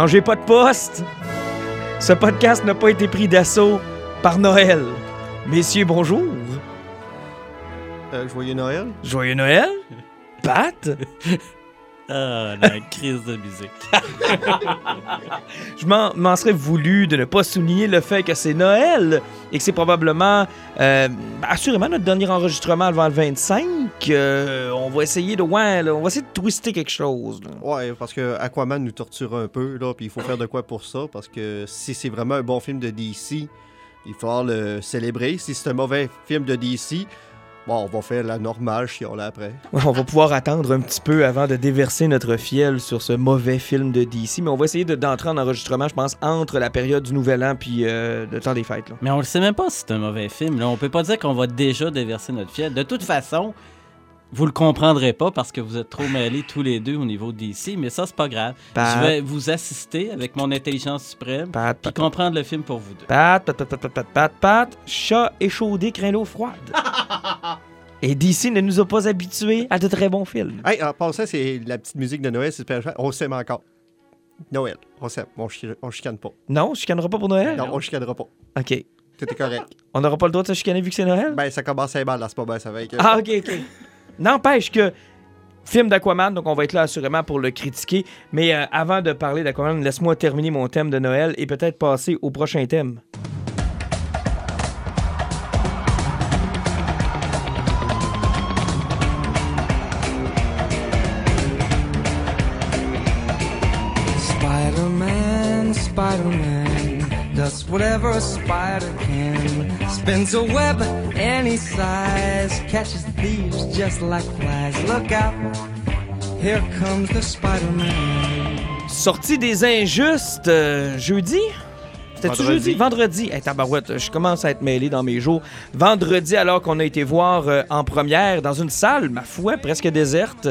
Changez pas de poste. Ce podcast n'a pas été pris d'assaut par Noël. Messieurs, bonjour. Euh, joyeux Noël. Joyeux Noël. Pat, Ah, la crise de musique. je m'en serais voulu de ne pas souligner le fait que c'est Noël et que c'est probablement, euh, assurément, notre dernier enregistrement avant le 25. Euh, on va essayer de, ouais, là, on va essayer de twister quelque chose. là. Ouais, parce que Aquaman nous torture un peu, là, puis il faut faire de quoi pour ça, parce que si c'est vraiment un bon film de DC, il faut le célébrer. Si c'est un mauvais film de DC, bon, on va faire la normale là après. On va pouvoir attendre un petit peu avant de déverser notre fiel sur ce mauvais film de DC, mais on va essayer de- d'entrer en enregistrement, je pense, entre la période du Nouvel An puis euh, le temps des fêtes. là. Mais on le sait même pas si c'est un mauvais film. Là. On peut pas dire qu'on va déjà déverser notre fiel. De toute façon, vous le comprendrez pas parce que vous êtes trop mêlés tous les deux au niveau d'ici, mais ça, c'est pas grave. Pat. Je vais vous assister avec mon intelligence suprême Pat, Pat, puis comprendre le film pour vous deux. Pat, pat, pat, pat, pat, pat, pat, chat échaudé, craint l'eau froide. Et DC ne nous a pas habitués à de très bons films. Hey, en passant, c'est la petite musique de Noël, c'est super chouette. On s'aime encore. Noël, on s'aime. On, on chicane pas. Non, on chicanera pas pour Noël? Non, on chicanera pas. OK. Tout est correct. On n'aura pas le droit de se chicaner vu que c'est Noël? Ben, ça commence à être mal à ce moment, ça va être... Ah, OK, OK. N'empêche que film d'Aquaman, donc on va être là assurément pour le critiquer. Mais euh, avant de parler d'Aquaman, laisse-moi terminer mon thème de Noël et peut-être passer au prochain thème. Spider-Man, Spider-Man does whatever spider can. Spins a web any size, catches thieves just like flies. Look out, here comes the Spider-Man. Sortie des injustes euh, jeudi? C'était-tu Vendredi. jeudi? Vendredi. Hey, tabarouette, je commence à être mêlé dans mes jours. Vendredi, alors qu'on a été voir euh, en première dans une salle, ma foi, presque déserte,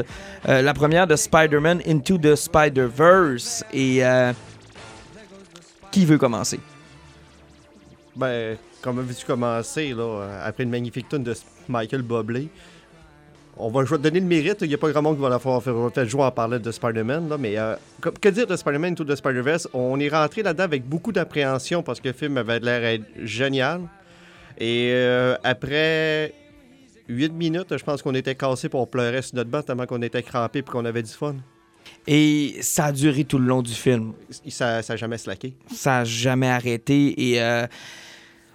euh, la première de Spider-Man Into the Spider-Verse. Et euh, qui veut commencer? Ben, comment veux-tu commencer, là, euh, après une magnifique tune de Michael Bublé? On va jou- donner le mérite, il n'y a pas grand monde qui va la faire, faire, jouer en parler de Spider-Man, là, mais euh, que, que dire de Spider-Man tout de Spider-Verse? On est rentré là-dedans avec beaucoup d'appréhension parce que le film avait l'air génial. Et euh, après 8 minutes, je pense qu'on était cassé pour on pleurait sur notre banc tellement qu'on était crampé et qu'on avait du fun. Et ça a duré tout le long du film. Ça n'a jamais slacké. Ça a jamais arrêté. Et euh,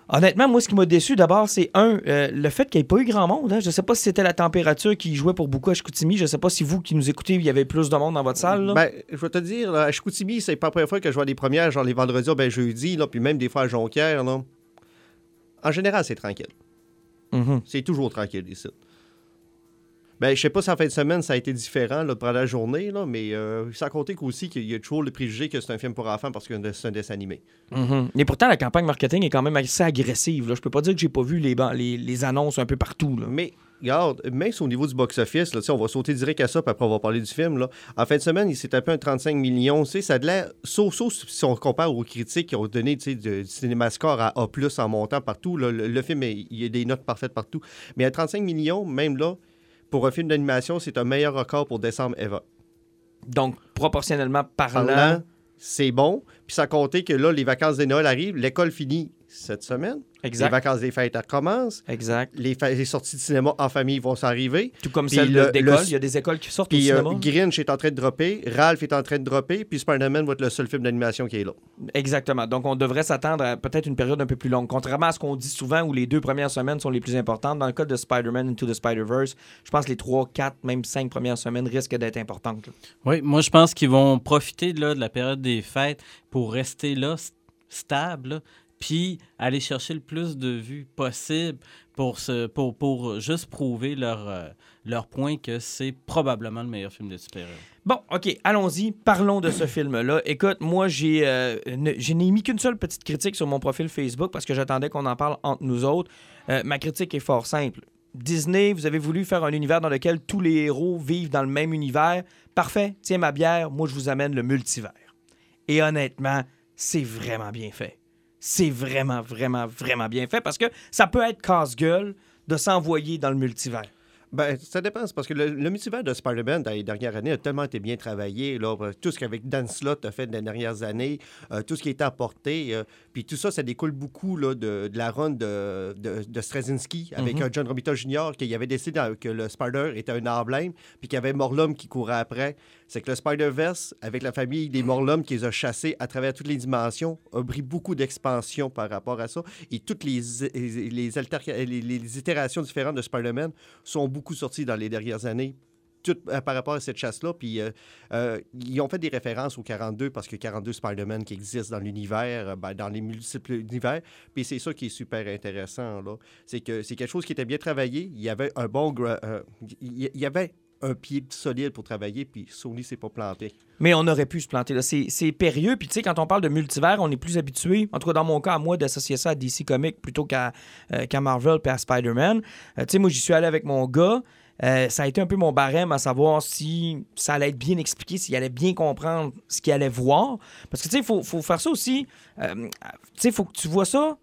honnêtement, moi, ce qui m'a déçu d'abord, c'est un, euh, le fait qu'il n'y ait pas eu grand monde. hein. Je sais pas si c'était la température qui jouait pour beaucoup à Chicoutimi. Je sais pas si vous qui nous écoutez, il y avait plus de monde dans votre salle. là. Ben, je vais te dire, là, à Chicoutimi, c'est pas la première fois que je vois des premières, genre les vendredis, ben jeudi, là, puis même des fois à Jonquière. Là. En général, c'est tranquille. Mhm. C'est toujours tranquille ici. Ben, je sais pas si en fin de semaine, ça a été différent là, pendant la journée, là, mais euh, sans compter qu'aussi qu'il y a toujours le préjugé que c'est un film pour enfants parce que c'est un dessin animé. Et pourtant, la campagne marketing est quand même assez agressive. Là. Je peux pas dire que j'ai pas vu les, les, les annonces un peu partout. Là. Mais, regarde, même si au niveau du box-office, on va sauter direct à ça, puis après on va parler du film. Là. En fin de semaine, il s'est tapé un 35 millions. Ça a de l'air so-so si on compare aux critiques qui ont donné du cinémascore à A+, en montant partout. là. Le, le film, il y a des notes parfaites partout. Mais à 35 millions, même là, pour un film d'animation, c'est un meilleur record pour décembre ever. Donc, proportionnellement parlant. Parlant, c'est bon. Puis sans compter que là, les vacances de Noël arrivent, l'école finit cette semaine. Exact. Les vacances des fêtes elles recommencent. Exact. Les, fa- les sorties de cinéma en famille vont s'arriver. Tout comme Puis celle le- de- d'école. le- Il y a des écoles qui sortent au Puis euh, cinéma. Grinch est en train de dropper, Ralph est en train de dropper, puis Spider-Man va être le seul film d'animation qui est là. Exactement. Donc, on devrait s'attendre à peut-être une période un peu plus longue. Contrairement à ce qu'on dit souvent, où les deux premières semaines sont les plus importantes. Dans le cas de Spider-Man Into the Spider-Verse, je pense que les trois, quatre, même cinq premières semaines risquent d'être importantes. là. Oui, moi, je pense qu'ils vont profiter là, de la période des fêtes pour rester là, stable, là, puis aller chercher le plus de vues possible pour, se, pour, pour juste prouver leur, euh, leur point que c'est probablement le meilleur film de super-héros. Bon, OK, allons-y. Parlons de ce film-là. Écoute, moi, j'ai, euh, je n'ai mis qu'une seule petite critique sur mon profil Facebook parce que j'attendais qu'on en parle entre nous autres. Euh, ma critique est fort simple. Disney, vous avez voulu faire un univers dans lequel tous les héros vivent dans le même univers. Parfait, tiens ma bière, moi je vous amène le multivers. Et honnêtement, c'est vraiment bien fait. C'est vraiment, vraiment, vraiment bien fait parce que ça peut être casse-gueule de s'envoyer dans le multivers. Ben, ça dépend. parce que le, multivers de Spider-Man dans les dernières années a tellement été bien travaillé. Euh, tout ce qu'avec Dan Slott a fait dans les dernières années, euh, tout ce qui a été apporté. euh, puis tout ça, ça découle beaucoup là, de, de la run de, de, de Straczynski avec euh, John Romita Jr. qui avait décidé que le Spider était un emblème, puis qu'il y avait Morlum qui courait après. C'est que le Spider-Verse, avec la famille des Morlum qui les a chassés à travers toutes les dimensions, a pris beaucoup d'expansion par rapport à ça. Et toutes les, les, les- les itérations différentes de Spider-Man sont beaucoup sorties dans les dernières années. Tout, euh, par rapport à cette chasse-là. Puis euh, euh, ils ont fait des références au 42 parce que 42 Spider-Man qui existent dans l'univers, ben, dans les multiples univers. Puis c'est ça qui est super intéressant. là. C'est que c'est quelque chose qui était bien travaillé. Il y avait un bon. il y- avait un pied solide pour travailler, puis Sony s'est pas planté. Mais on aurait pu se planter. là. C'est périlleux. Puis, tu sais, quand on parle de multivers, on est plus habitué, en tout cas dans mon cas, à moi, d'associer ça à DC Comics plutôt qu'à Marvel puis à Spider-Man. Tu sais, moi, j'y suis allé avec mon gars. Euh, ça a été un peu mon barème à savoir si ça allait être bien expliqué, s'il allait bien comprendre ce qu'il allait voir. Parce que, tu sais, il faut, faut faire ça aussi. Euh, tu sais, il faut que tu vois ça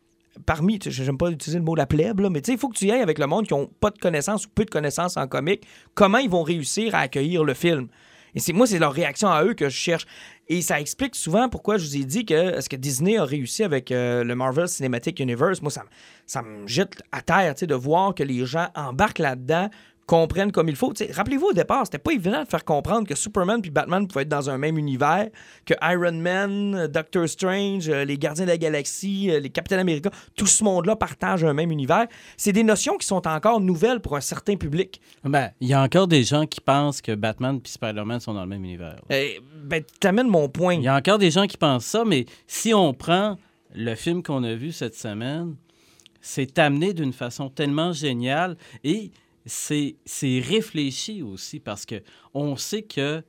parmi, j'aime pas utiliser le mot la plèbe, là, mais tu sais, il faut que tu y ailles avec le monde qui ont pas de connaissances ou peu de connaissances en comics, comment ils vont réussir à accueillir le film? Et c'est moi, c'est leur réaction à eux que je cherche. Et ça explique souvent pourquoi je vous ai dit que est-ce que Disney a réussi avec euh, le Marvel Cinematic Universe? Moi, ça, ça me jette à terre, de voir que les gens embarquent là-dedans, comprennent comme il faut. Rappelez-vous au départ, c'était pas évident de faire comprendre que Superman puis Batman pouvaient être dans un même univers, que Iron Man, Doctor Strange, euh, les Gardiens de la Galaxie, euh, les Capitaines Américains, tout ce monde-là partage un même univers. C'est des notions qui sont encore nouvelles pour un certain public. Ben, il y a encore des gens qui pensent que Batman et Spider-Man sont dans le même univers. Euh, ben, t'amènes mon point. Il y a encore des gens qui pensent ça, mais si on prend le film qu'on a vu cette semaine, c'est amené d'une façon tellement géniale et c'est réfléchi aussi parce que on sait que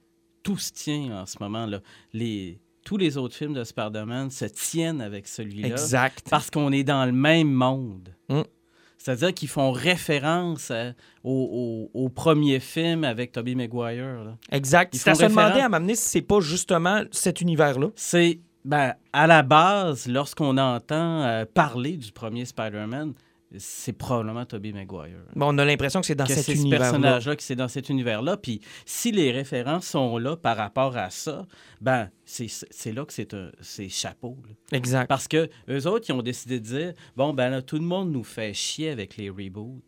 tout se tient en ce moment là. Les tous les autres films de Spider-Man se tiennent avec celui-là Exact. parce qu'on est dans le même monde. Mm. C'est-à-dire qu'ils font référence à- au, au- au premier film avec Tobey Maguire. là. Exact. C'est à se demander à m'amener si c'est pas justement cet univers-là. C'est, ben, à la base, lorsqu'on entend euh, parler du premier Spider-Man, c'est probablement Tobey Maguire. Bon, on a l'impression que c'est dans que cet c'est ce univers-là. personnage-là, que c'est dans cet univers-là. Puis si les références sont là par rapport à ça, ben, c'est, là que c'est, chapeau. là. Exact. Parce que eux autres, ils ont décidé de dire bon, ben là, tout le monde nous fait chier avec les reboots.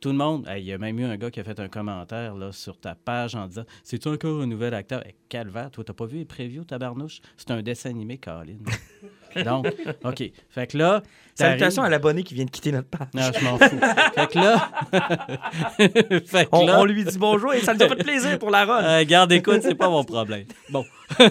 Tout le monde. Hey, Il y a même eu un gars qui a fait un commentaire là, sur ta page en disant C'est-tu encore un nouvel acteur? Hey, Calvaire, toi, t'as pas vu les previews, tabarnouche? C'est un dessin animé, Colin. Donc, OK. Fait que là. Salutations à l'abonné qui vient de quitter notre page. Non, je m'en fous. fait que là. fait que On, là. on lui dit bonjour et ça nous a fait plaisir pour la run. euh, garde écoute, c'est pas mon problème. Bon.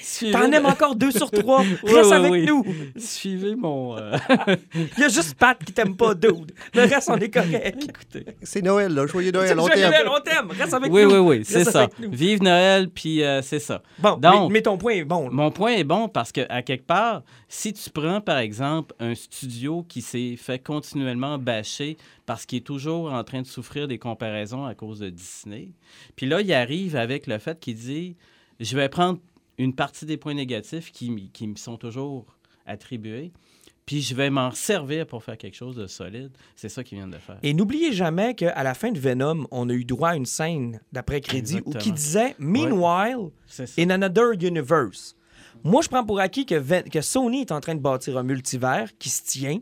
Suivez- T'en aimes encore deux sur trois? Oui, Reste oui, avec oui. nous. Suivez mon. euh, Il y a juste Pat qui t'aime pas, dude. Le reste, on est correct. Écoutez. C'est Noël, là. Joyeux C'est Noël, on Joyeux t'aime. Noël, on t'aime. Reste avec Oui, nous. oui, oui, c'est Reste ça. Vive Noël, puis euh, c'est ça. Bon, Donc- mais, mais ton point est bon. là. Mon point est bon parce que, à quelque part, si tu prends, par exemple, un studio qui s'est fait continuellement bâcher parce qu'il est toujours en train de souffrir des comparaisons à cause de Disney, puis là, il arrive avec le fait qu'il dit Je vais prendre une partie des points négatifs qui, me sont toujours attribués, puis je vais m'en servir pour faire quelque chose de solide. C'est ça qu'ils viennent de faire. Et n'oubliez jamais qu'à la fin de Venom, on a eu droit à une scène d'après-crédit où qui disait Meanwhile, in another universe. Moi, je prends pour acquis que, Sony est en train de bâtir un multivers qui se tient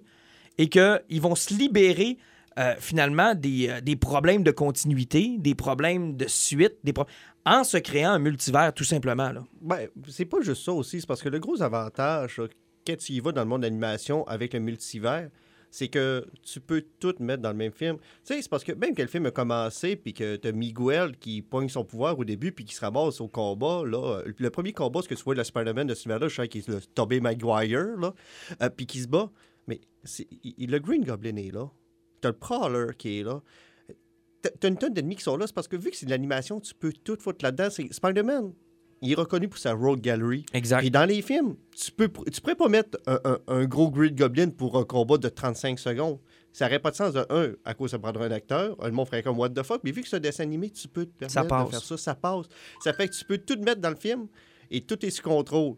et qu'ils vont se libérer euh, finalement des, euh, des problèmes de continuité, des problèmes de suite, des pro- en se créant un multivers tout simplement. Là. Ben, c'est pas juste ça aussi. C'est parce que le gros avantage, quand tu y dans le monde d'animation avec le multivers, c'est que tu peux tout mettre dans le même film. Tu sais, c'est parce que même que le film a commencé, puis que t'as Miguel qui pogne son pouvoir au début, puis qui se ramasse au combat, là. euh, Le premier combat, ce que tu vois, le Spider-Man de ce univers-là, je sais qu'il est le Tobey Maguire, là, euh, puis qui se bat. Mais le Green Goblin est là. T'as le Prowler qui est là. T'as une tonne d'ennemis qui sont là. C'est parce que vu que c'est de l'animation, tu peux tout foutre là-dedans. C'est Spider-Man. Il est reconnu pour sa Rogue Gallery. Exact. Et dans les films, tu peux tu pourrais pas mettre un, un- un gros Green Goblin pour un combat de 35 secondes. Ça n'aurait pas de sens de un, à cause ça prendrait un acteur. Le monde ferait comme What the fuck. Mais vu que c'est un dessin animé, tu peux te permettre Ça passe. de faire ça. Ça passe. Ça fait que tu peux tout mettre dans le film et tout est sous contrôle.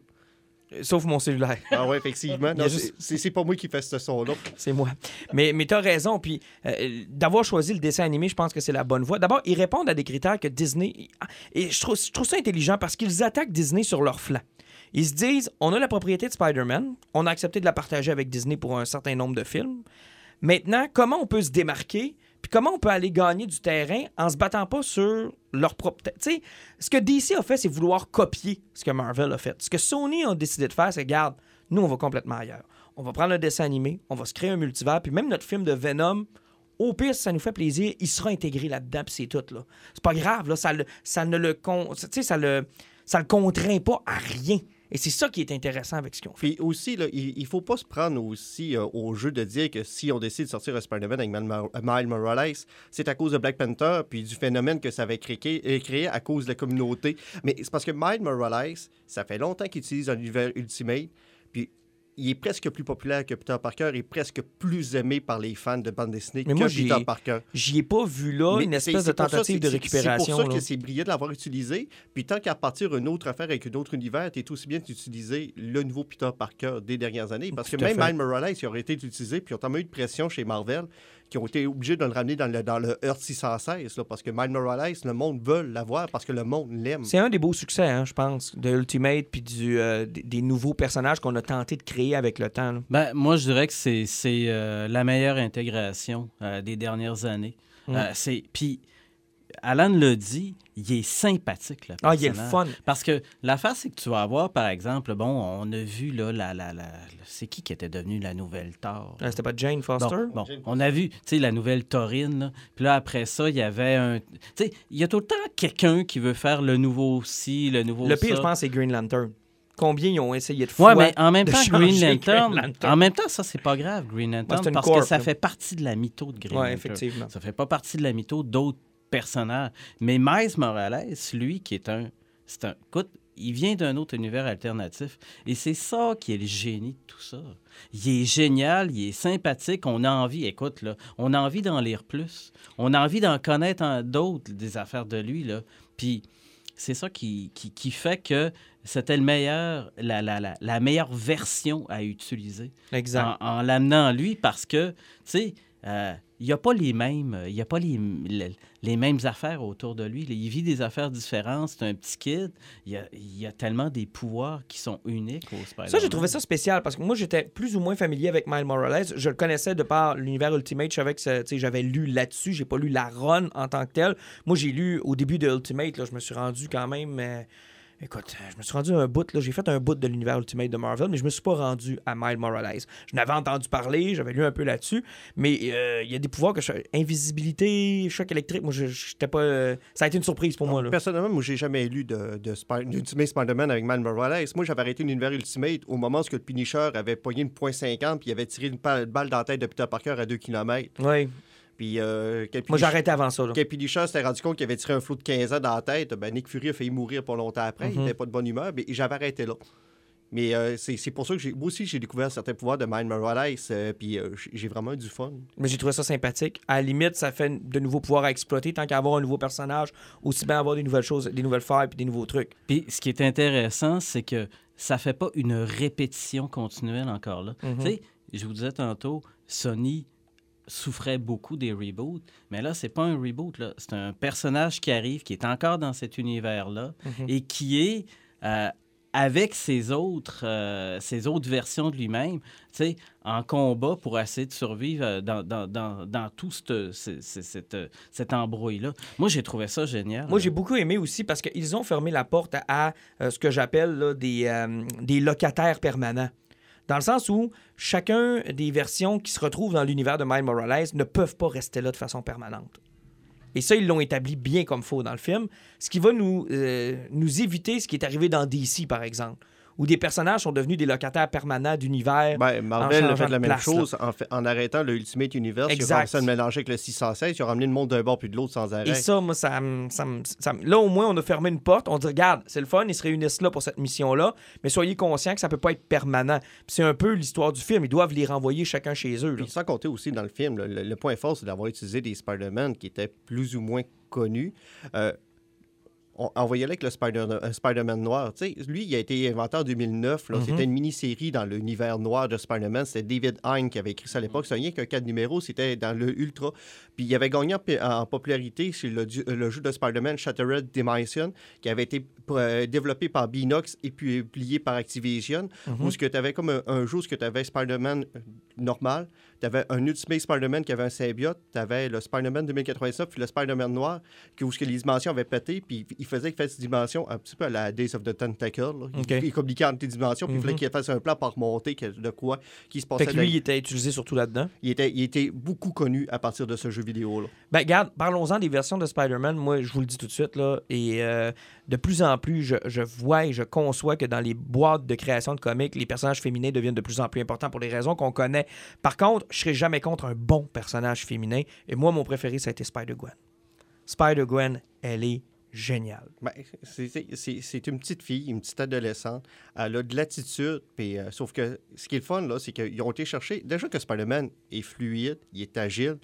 Sauf mon cellulaire. Ah ouais, effectivement. Juste- c'est- pas moi qui fais ce son-là. C'est moi. Mais, mais tu as raison. Puis euh, d'avoir choisi le dessin animé, je pense que c'est la bonne voie. D'abord, ils répondent à des critères que Disney. Et je trouve, je trouve ça intelligent parce qu'ils attaquent Disney sur leur flanc. Ils se disent on a la propriété de Spider-Man, on a accepté de la partager avec Disney pour un certain nombre de films. Maintenant, comment on peut se démarquer puis comment on peut aller gagner du terrain en se battant pas sur leur propre. Tu sais, ce que DC a fait, c'est vouloir copier ce que Marvel a fait. Ce que Sony a décidé de faire, c'est regarde, nous, on va complètement ailleurs. On va prendre un dessin animé, on va se créer un multivers, puis même notre film de Venom, au pire, si ça nous fait plaisir, il sera intégré là-dedans, puis c'est tout. Là. C'est pas grave, là, ça, le- ça ne le, con- ça le, ça le contraint pas à rien. Et c'est ça qui est intéressant avec ce qu'ils ont fait. Puis aussi, il ne faut pas se prendre aussi euh, au jeu de dire que si on décide de sortir Spider-Man avec Mor- Miles Morales, c'est à cause de Black Panther puis du phénomène que ça avait créé, euh, créé à cause de la communauté. Mais c'est parce que Miles Morales, ça fait longtemps qu'il utilise un univers Ultimate, puis il est presque plus populaire que Peter Parker et presque plus aimé par les fans de bande dessinée Mais que moi, Peter Parker. J'y ai pas vu là Mais une espèce de ça, tentative de récupération. C'est pour ça là. que c'est brillant de l'avoir utilisé. Puis tant qu'à partir une autre affaire avec un autre univers, t'es aussi bien d'utiliser le nouveau Peter Parker des dernières années. Parce que Tout même. Miles Morales, il aurait été utilisé, puis ont tellement eu de pression chez Marvel qui ont été obligés de le ramener dans le, dans le Earth 616. là, parce que Miles Morales, le monde veut l'avoir parce que le monde l'aime. C'est un des beaux succès, hein, je pense, de Ultimate puis du, euh, des, des nouveaux personnages qu'on a tenté de créer avec le temps. là. Ben, moi, je dirais que c'est c'est, euh, la meilleure intégration euh, des dernières années. Mm. Euh, c'est Puis, Alan l'a dit, il est sympathique, le Ah, il est le personnage. fun. Parce que l'affaire, c'est que tu vas avoir, par exemple, bon, on a vu, là, la, la, la- c'est qui qui était devenu la nouvelle Thor? Euh, C'était pas Jane Foster? Bon, bon, on a vu, tu sais, la nouvelle Taurine. là. Puis là, après ça, il y avait un... Tu sais, il y a tout le temps quelqu'un qui veut faire le nouveau ci, le nouveau le pire, ça. je pense, c'est Green Lantern. Combien ils ont essayé de fois Ouais, mais en même temps, Green Lantern, Lantern. en même temps, ça, c'est pas grave, Green Lantern, parce corp, que ça fait partie de la mytho de Green Ouais, Lantern. effectivement. Ça fait pas partie de la mytho d'autres personnages. Mais Miles Morales, lui, qui est un... C'est un... Écoute, il vient d'un autre univers alternatif. Et c'est ça qui est le génie de tout ça. Il est génial, il est sympathique, on a envie, écoute, là, on a envie d'en lire plus. On a envie d'en connaître d'autres, des affaires de lui, là. Puis c'est ça qui, qui, qui fait que c'était le meilleur, la, la, la, la meilleure version à utiliser Exact. en, en l'amenant lui parce que, tu sais, euh, il n'y a pas les mêmes, il y a pas les, les, les mêmes affaires autour de lui. Il vit des affaires différentes. C'est un petit kid. Il y a, il y a tellement des pouvoirs qui sont uniques au Spider-Man. Ça, j'ai trouvé ça spécial parce que moi, j'étais plus ou moins familier avec Miles Morales. Je le connaissais de par l'univers Ultimate. J'avais lu là-dessus. J'ai pas lu la run en tant que telle. Moi, j'ai lu au début de Ultimate. Là, je me suis rendu quand même. euh, Écoute, je me suis rendu à un bout, là. J'ai fait un bout de l'univers Ultimate de Marvel, mais je me suis pas rendu à Miles Morales. Je n'avais entendu parler, j'avais lu un peu là-dessus, mais euh, il y a des pouvoirs que je... Invisibilité, choc électrique, moi, j'étais pas... euh, Ça a été une surprise pour moi, là. Personnellement, moi, j'ai jamais lu de, de d'Ultimate Spider-Man avec Miles Morales. Moi, j'avais arrêté l'univers Ultimate au moment où le Punisher avait pogné une .50 puis il avait tiré une balle dans la tête de Peter Parker à 2 km. Oui. Puis, euh, Moi, arrêté avant ça, Punisher s'était rendu compte qu'il avait tiré un flot de 15 ans dans la tête, ben Nick Fury a failli mourir pas longtemps après. Il Mhm. n'était pas de bonne humeur, mais j'avais arrêté là. Mais euh, c'est c'est pour ça que moi aussi, j'ai découvert certains pouvoirs de Miles Morales, euh, puis euh, j'ai- j'ai vraiment eu du fun. Mais j'ai trouvé ça sympathique. À la limite, ça fait de nouveaux pouvoirs à exploiter. Tant qu'à avoir un nouveau personnage, aussi bien avoir des nouvelles choses, des nouvelles failles puis des nouveaux trucs. Puis ce qui est intéressant, c'est que ça fait pas une répétition continuelle encore là. Mhm. Tu sais, je vous disais tantôt, Sony souffrait beaucoup des reboots, mais là, c'est pas un reboot, là. C'est un personnage qui arrive, qui est encore dans cet univers-là Mhm. et qui est euh, avec ses autres, euh, ses autres versions de lui-même, tu sais, en combat pour essayer de survivre euh, dans, dans, dans, dans tout cette, ce- ce- cette, euh, cet embrouille-là. Moi, j'ai trouvé ça génial. Moi, j'ai beaucoup aimé aussi parce qu'ils ont fermé la porte à, à, ce que j'appelle là, des, euh, des locataires permanents. Dans le sens où chacun des versions qui se retrouvent dans l'univers de Miles Morales ne peuvent pas rester là de façon permanente. Et ça, ils l'ont établi bien comme faut dans le film, ce qui va nous, euh, nous éviter ce qui est arrivé dans DC, par exemple, où des personnages sont devenus des locataires permanents d'univers. Ben, Marvel a fait la de même chose en, fait- en arrêtant le Ultimate Universe. Ils ont Exact. commencé à le mélanger avec le 616. Ils ont ramené le monde d'un bord puis de l'autre sans arrêt. Et ça, moi, ça, ça, ça Là, au moins, on a fermé une porte. On dit, regarde, c'est le fun, ils se réunissent là pour cette mission-là, mais soyez conscients que ça peut pas être permanent. C'est un peu l'histoire du film. Ils doivent les renvoyer chacun chez eux. là. Puis sans compter aussi dans le film, le point fort, c'est d'avoir utilisé des Spider-Man qui étaient plus ou moins connus. Euh, aller avec le Spider- un Spider-Man noir. Tu sais, lui, il a été inventé en 2009. là. Mhm. C'était une mini-série dans l'univers noir de Spider-Man. C'était David Hein qui avait écrit ça à l'époque. C'est rien qu'un quatre numéros. C'était dans le Ultra. Puis il avait gagné en, popularité sur le, le jeu de Spider-Man Shattered Dimension, qui avait été euh, développé par Binox et puis publié par Activision. Mhm. Où ce que tu avais comme un, un jeu, où ce que tu avais Spider-Man euh, normal, tu avais un Ultimate Spider-Man qui avait un symbiote, tu avais le Spider-Man 2089 puis le Spider-Man noir, où ce que les dimensions avaient pété, puis il faisait qu'il fasse des dimensions un petit peu à la Days of the Tentacle. là. Il- OK. Il, communiquait entre les dimensions, puis il fallait Mhm. qu'il fasse un plan par que- de quoi qui se passait. Fait que lui, il était utilisé surtout là-dedans. il, était, il était beaucoup connu à partir de ce jeu vidéo-là. Ben, regarde, parlons-en des versions de Spider-Man. Moi, je vous le dis tout de suite, là. Et euh, de plus en plus, je, vois et je conçois que dans les boîtes de création de comics, les personnages féminins deviennent de plus en plus importants pour les raisons qu'on connaît. Par contre, je serais jamais contre un bon personnage féminin. Et moi, mon préféré, ça a été Spider-Gwen. Spider-Gwen, elle est géniale. Ben, c'est- une petite fille, une petite adolescente. Elle a de l'attitude, euh, sauf que ce qui est le fun, là, c'est qu'ils ont été chercher. Déjà que Spider-Man est fluide, il est agile.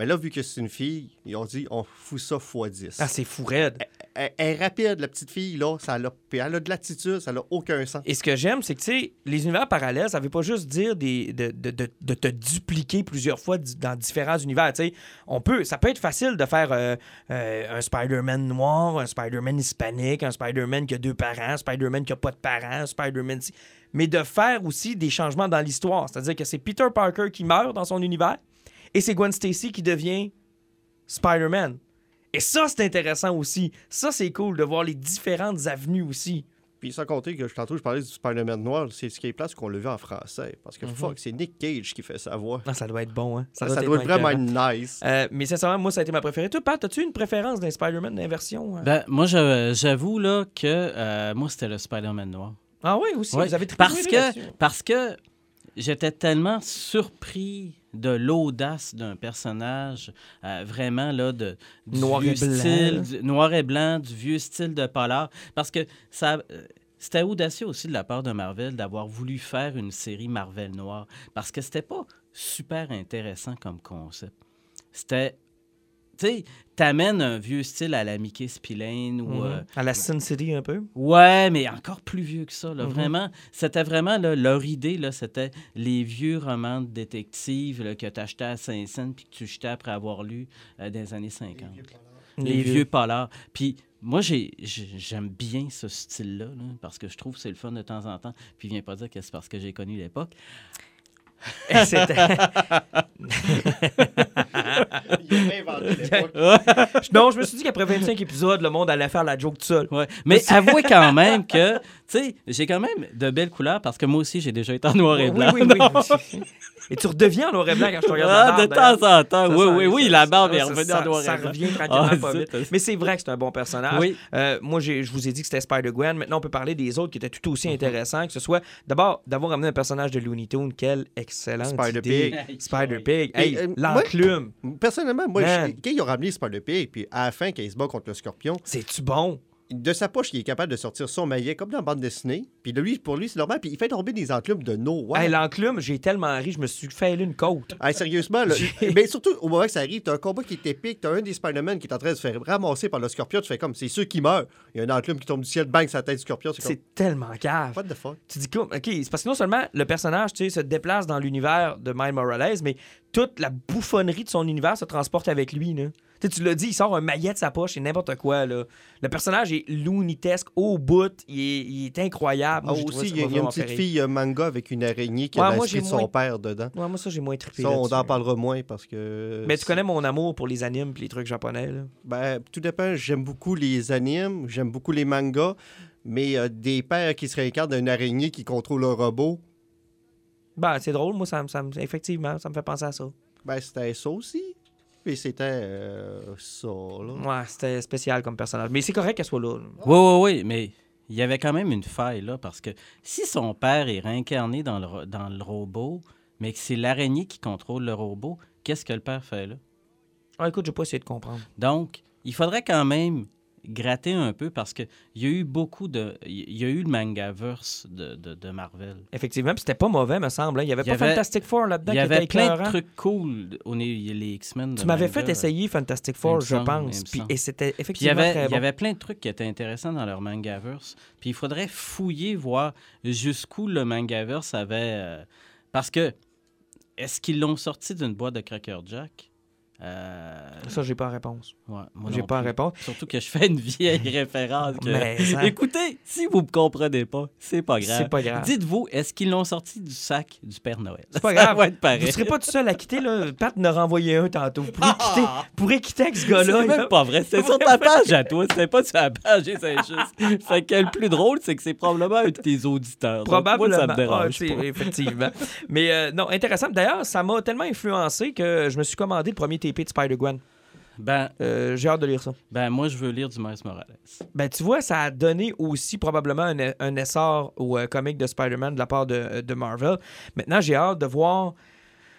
Mais là, vu que c'est une fille, ils ont dit on fout ça x 10. Ah, c'est fou raide. elle, elle est rapide, la petite fille, là. Ça a, puis elle a de l'attitude, ça n'a aucun sens. Et ce que j'aime, c'est que, tu sais, les univers parallèles, ça veut pas juste dire des, de, de- de- de te dupliquer plusieurs fois dans différents univers, tu sais. On peut, ça peut être facile de faire euh, euh, un Spider-Man noir, un Spider-Man hispanique, un Spider-Man qui a deux parents, un Spider-Man qui a pas de parents, un Spider-Man... Mais de faire aussi des changements dans l'histoire. C'est-à-dire que c'est Peter Parker qui meurt dans son univers et c'est Gwen Stacy qui devient Spider-Man. Et ça, c'est intéressant aussi. Ça, c'est cool de voir les différentes avenues aussi. Puis sans compter que tantôt, je parlais du Spider-Man noir, c'est ce qui est place qu'on l'a vu en français. Parce que Mhm. fuck, c'est Nick Cage qui fait sa voix. Ah, ça doit être bon, hein? Ça, ça doit être vraiment nice. Euh, mais sincèrement, moi, ça a été ma préférée. Toi, Pat, as-tu une préférence d'un Spider-Man d'inversion? euh? Ben, moi, j'avoue là, que euh, moi, c'était le Spider-Man noir. Ah oui, aussi. Ouais, Vous avez parce que parce que j'étais tellement surpris de l'audace d'un personnage euh, vraiment là de du Noir vieux et blanc, style du- noir et blanc du vieux style de polar parce que ça euh, c'était audacieux aussi de la part de Marvel d'avoir voulu faire une série Marvel noire parce que c'était pas super intéressant comme concept. C'était tu sais, t'amènes un vieux style à la Mickey Spillane ou Mhm. euh, À la Sin City, un peu? Ouais, mais encore plus vieux que ça. Là. Mhm. Vraiment, c'était vraiment là, leur idée, là, c'était les vieux romans de détectives là, que tu achetais à Saint-Saëns puis que tu jetais après avoir lu euh, des années 50. Les, vieux, polars. Puis moi, j'ai- j'ai- j'aime bien ce style-là là, parce que je trouve que c'est le fun de temps en temps. Puis viens pas dire que c'est parce que j'ai connu l'époque. C'était- Il a inventé l'époque. non, je me suis dit qu'après 25 épisodes, le monde allait faire la joke tout seul. Ouais. Mais avouez quand même que, tu sais, j'ai quand même de belles couleurs parce que moi aussi, j'ai déjà été en noir et blanc. oui, oui, oui. Et tu redeviens en noir et blanc quand je te regarde Ah, la barbe, de temps en temps, Ça, oui, ça- oui, oui, ça- la barbe ça- est ça- revenue ça- en noir et Ça blanc. revient tranquillement Ah, pas vite. Mais c'est vrai que c'est un bon personnage. Oui. Euh, moi, je vous ai dit que c'était Spider-Gwen. Maintenant, on peut parler des autres qui étaient tout Mhm. aussi intéressants. Que ce soit, d'abord, d'avoir amené un personnage de Looney Tunes. Quelle excellente. Spider-Pig. Spider-Pig. Hey, euh, l'enclume. Personnellement, moi, quand ils ont ramené Spider-Pig, puis à la fin, quand il se bat contre le scorpion, C'est-tu bon? De sa poche, il est capable de sortir son maillet comme dans la bande dessinée. Puis de lui, pour lui, c'est normal. Puis il fait tomber des enclumes de no Hey, way. l'enclume, j'ai tellement ri, je me suis fait une côte. Hey, sérieusement, là, mais surtout au moment que ça arrive, t'as un combat qui est épique, t'as un des Spider-Man qui est en train de se faire ramasser par le scorpion, tu fais comme, c'est sûr qu'il meurt. Il y a un enclume qui tombe du ciel, bang, la tête du scorpion, c'est comme, C'est tellement cave. what the fuck? Tu dis, comme, OK, c'est parce que non seulement le personnage, tu sais, se déplace dans l'univers de Miles Morales, mais toute la bouffonnerie de son univers se transporte avec lui, là. Tu sais, tu l'as dit, il sort un maillet de sa poche et n'importe quoi. Là. Le personnage est loonitesque au bout. Il est, il est incroyable. Ah, Moi, trouvé aussi, il y a, une petite pareil. fille euh, manga avec une araignée qui Ouais, a moi, de son moins- père dedans. Ouais, moi, ça, j'ai moins trippé. Ça, on en parlera moins parce que. Mais tu connais mon amour pour les animes et les trucs japonais. Là. Ben, tout dépend. J'aime beaucoup les animes, j'aime beaucoup les mangas, mais euh, des pères qui se réincarnent d'une araignée qui contrôle un robot, Ben, c'est drôle. Moi, ça, ça, me- effectivement, ça me fait penser à ça. ben, c'était ça aussi. Puis c'était euh, ça, là. Ouais, c'était spécial comme personnage. Mais c'est correct qu'elle soit là. Oui, oui, oui, mais il y avait quand même une faille, là, parce que si son père est réincarné dans le, dans le robot, mais que c'est l'araignée qui contrôle le robot, qu'est-ce que le père fait là? Ah, écoute, j'ai pas essayé de comprendre. Donc, il faudrait quand même gratter un peu parce qu'il y a eu beaucoup de. Il y a eu le mangaverse de, de, de Marvel. Effectivement, puis c'était pas mauvais, me semble. hein. Il y avait Il pas avait- Fantastic Four là-dedans Il y avait plein de écœurant. trucs cool au nez, les X-Men. de Tu m'avais fait essayer Fantastic Four, je semble, pense. Puis, et c'était Puis il y effectivement avait, très il y bon. avait plein de trucs qui étaient intéressants dans leur mangaverse. Puis il faudrait fouiller, voir jusqu'où le mangaverse avait. euh, Parce que, est-ce qu'ils l'ont sorti d'une boîte de Cracker Jack? Euh, Ça, j'ai pas la réponse. ouais, moi J'ai pas la réponse. Surtout que je fais une vieille référence. que- Mais ça- Écoutez, si vous me comprenez pas, c'est pas grave. C'est pas grave. Dites-vous, est-ce qu'ils l'ont sorti du sac du Père Noël? C'est pas Ça grave. pareil. Vous serez pas tout seul à quitter, là. Pat en a renvoyé un tantôt. Vous pourrez quitter, vous pourrez quitter avec ce gars-là. C'est même pas vrai. C'était sur ta page à toi. C'était pas sur la page des injustes. Fait que le plus drôle, c'est que c'est probablement un de tes auditeurs. Donc, Probablement. Moi, ça me dérange Ah, c'est- pas. Effectivement. Mais euh, non, intéressant. D'ailleurs, ça m'a tellement influencé que je me suis commandé le premier De Spider-Gwen. Ben, Euh, J'ai hâte de lire ça. ben, moi, je veux lire du Miles Morales. Ben, tu vois, ça a donné aussi probablement un, un essor au euh, comic de Spider-Man de la part de, de Marvel. Maintenant, j'ai hâte de voir.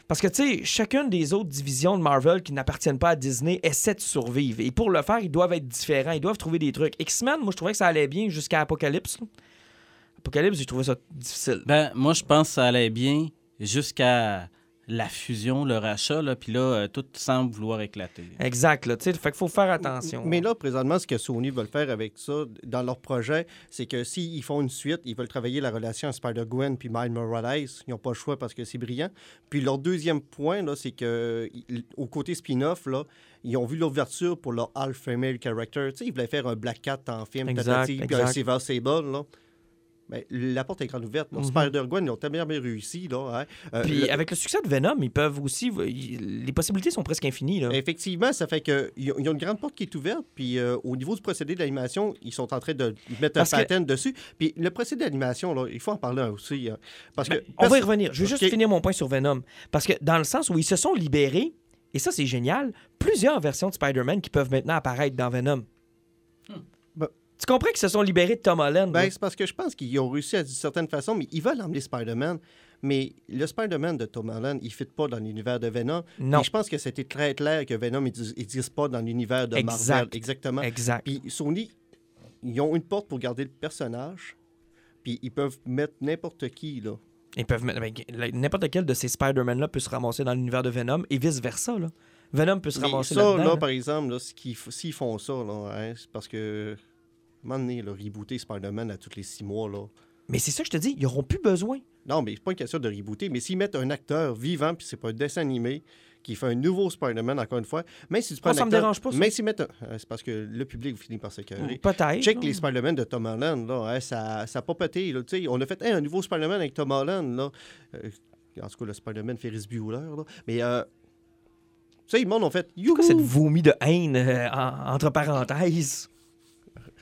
Parce que, tu sais, chacune des autres divisions de Marvel qui n'appartiennent pas à Disney essaie de survivre. Et pour le faire, ils doivent être différents. Ils doivent trouver des trucs. X-Men, moi, je trouvais que ça allait bien jusqu'à Apocalypse. Apocalypse, j'ai trouvé ça difficile. Ben, moi, je pense que ça allait bien jusqu'à la fusion, le rachat, là, puis là, euh, tout semble vouloir éclater. Exact, là. Tu sais, fait qu'il faut faire attention. Mais là, présentement, ce que Sony veut faire avec ça, dans leur projet, c'est que s'ils font une suite, ils veulent travailler la relation Spider-Gwen puis Miles Morales. Ils n'ont pas le choix parce que c'est brillant. Puis leur deuxième point, là, c'est que au côté spin-off, là, ils ont vu l'ouverture pour leur all-female character. Tu sais, ils voulaient faire un Black Cat en film, Exact, tatati, puis un exact. Silver Sable, là. La porte est grande ouverte. Mhm. Spider-Gwen, ils ont tellement bien réussi. Là, hein. Euh, Puis le- avec le succès de Venom, ils peuvent aussi. ils- Les possibilités sont presque infinies, là. Effectivement, ça fait que ils ont une grande porte qui est ouverte. Puis euh, au niveau du procédé de l'animation, ils sont en train de mettre Parce un que- pattern dessus. Puis le procédé d'animation, il faut en parler aussi. hein. parce que Ben, on va y revenir. Je vais juste finir mon point sur Venom. Parce que dans le sens où ils se sont libérés, et ça c'est génial, plusieurs versions de Spider-Man qui peuvent maintenant apparaître dans Venom. Tu comprends qu'ils se sont libérés de Tom Holland? Ben, c'est parce que je pense qu'ils ont réussi à d'une certaine façon, mais ils veulent emmener Spider-Man. Mais le Spider-Man de Tom Holland, il ne fit pas dans l'univers de Venom. non. Et je pense que c'était très clair que Venom n'existe pas dans l'univers de Exact. Marvel. Exactement. Exact. Puis Sony, ils ont une porte pour garder le personnage. Puis ils peuvent mettre n'importe qui, là. Ils peuvent mettre- ben, N'importe quel de ces Spider-Man-là peut se ramasser dans l'univers de Venom et vice-versa. là. Venom peut se Mais ramasser ça, là-dedans. là, là. par exemple, s'ils font ça, là, hein, c'est parce que, donné, là, rebooter Spider-Man à tous les six mois, là. Mais c'est ça que je te dis, ils n'auront plus besoin. Non, mais c'est pas une question de rebooter, mais s'ils mettent un acteur vivant, puis c'est pas un dessin animé, qui fait un nouveau Spider-Man, encore une fois, même si tu prends Oh, un ça me acteur- dérange pas, ça. Mettent un- euh, C'est parce que le public finit par s'écœurer. Peut-être. Check les Spider-Man de Tom Holland, là, hein, ça n'a pas pété. Là, tu sais, on a fait hey, un nouveau Spider-Man avec Tom Holland. Là. Euh, en tout cas, le Spider-Man Ferris Bueller. Là. Mais, euh, tu sais, le monde a fait Youhou! Cette vomi de haine euh, en- entre parenthèses?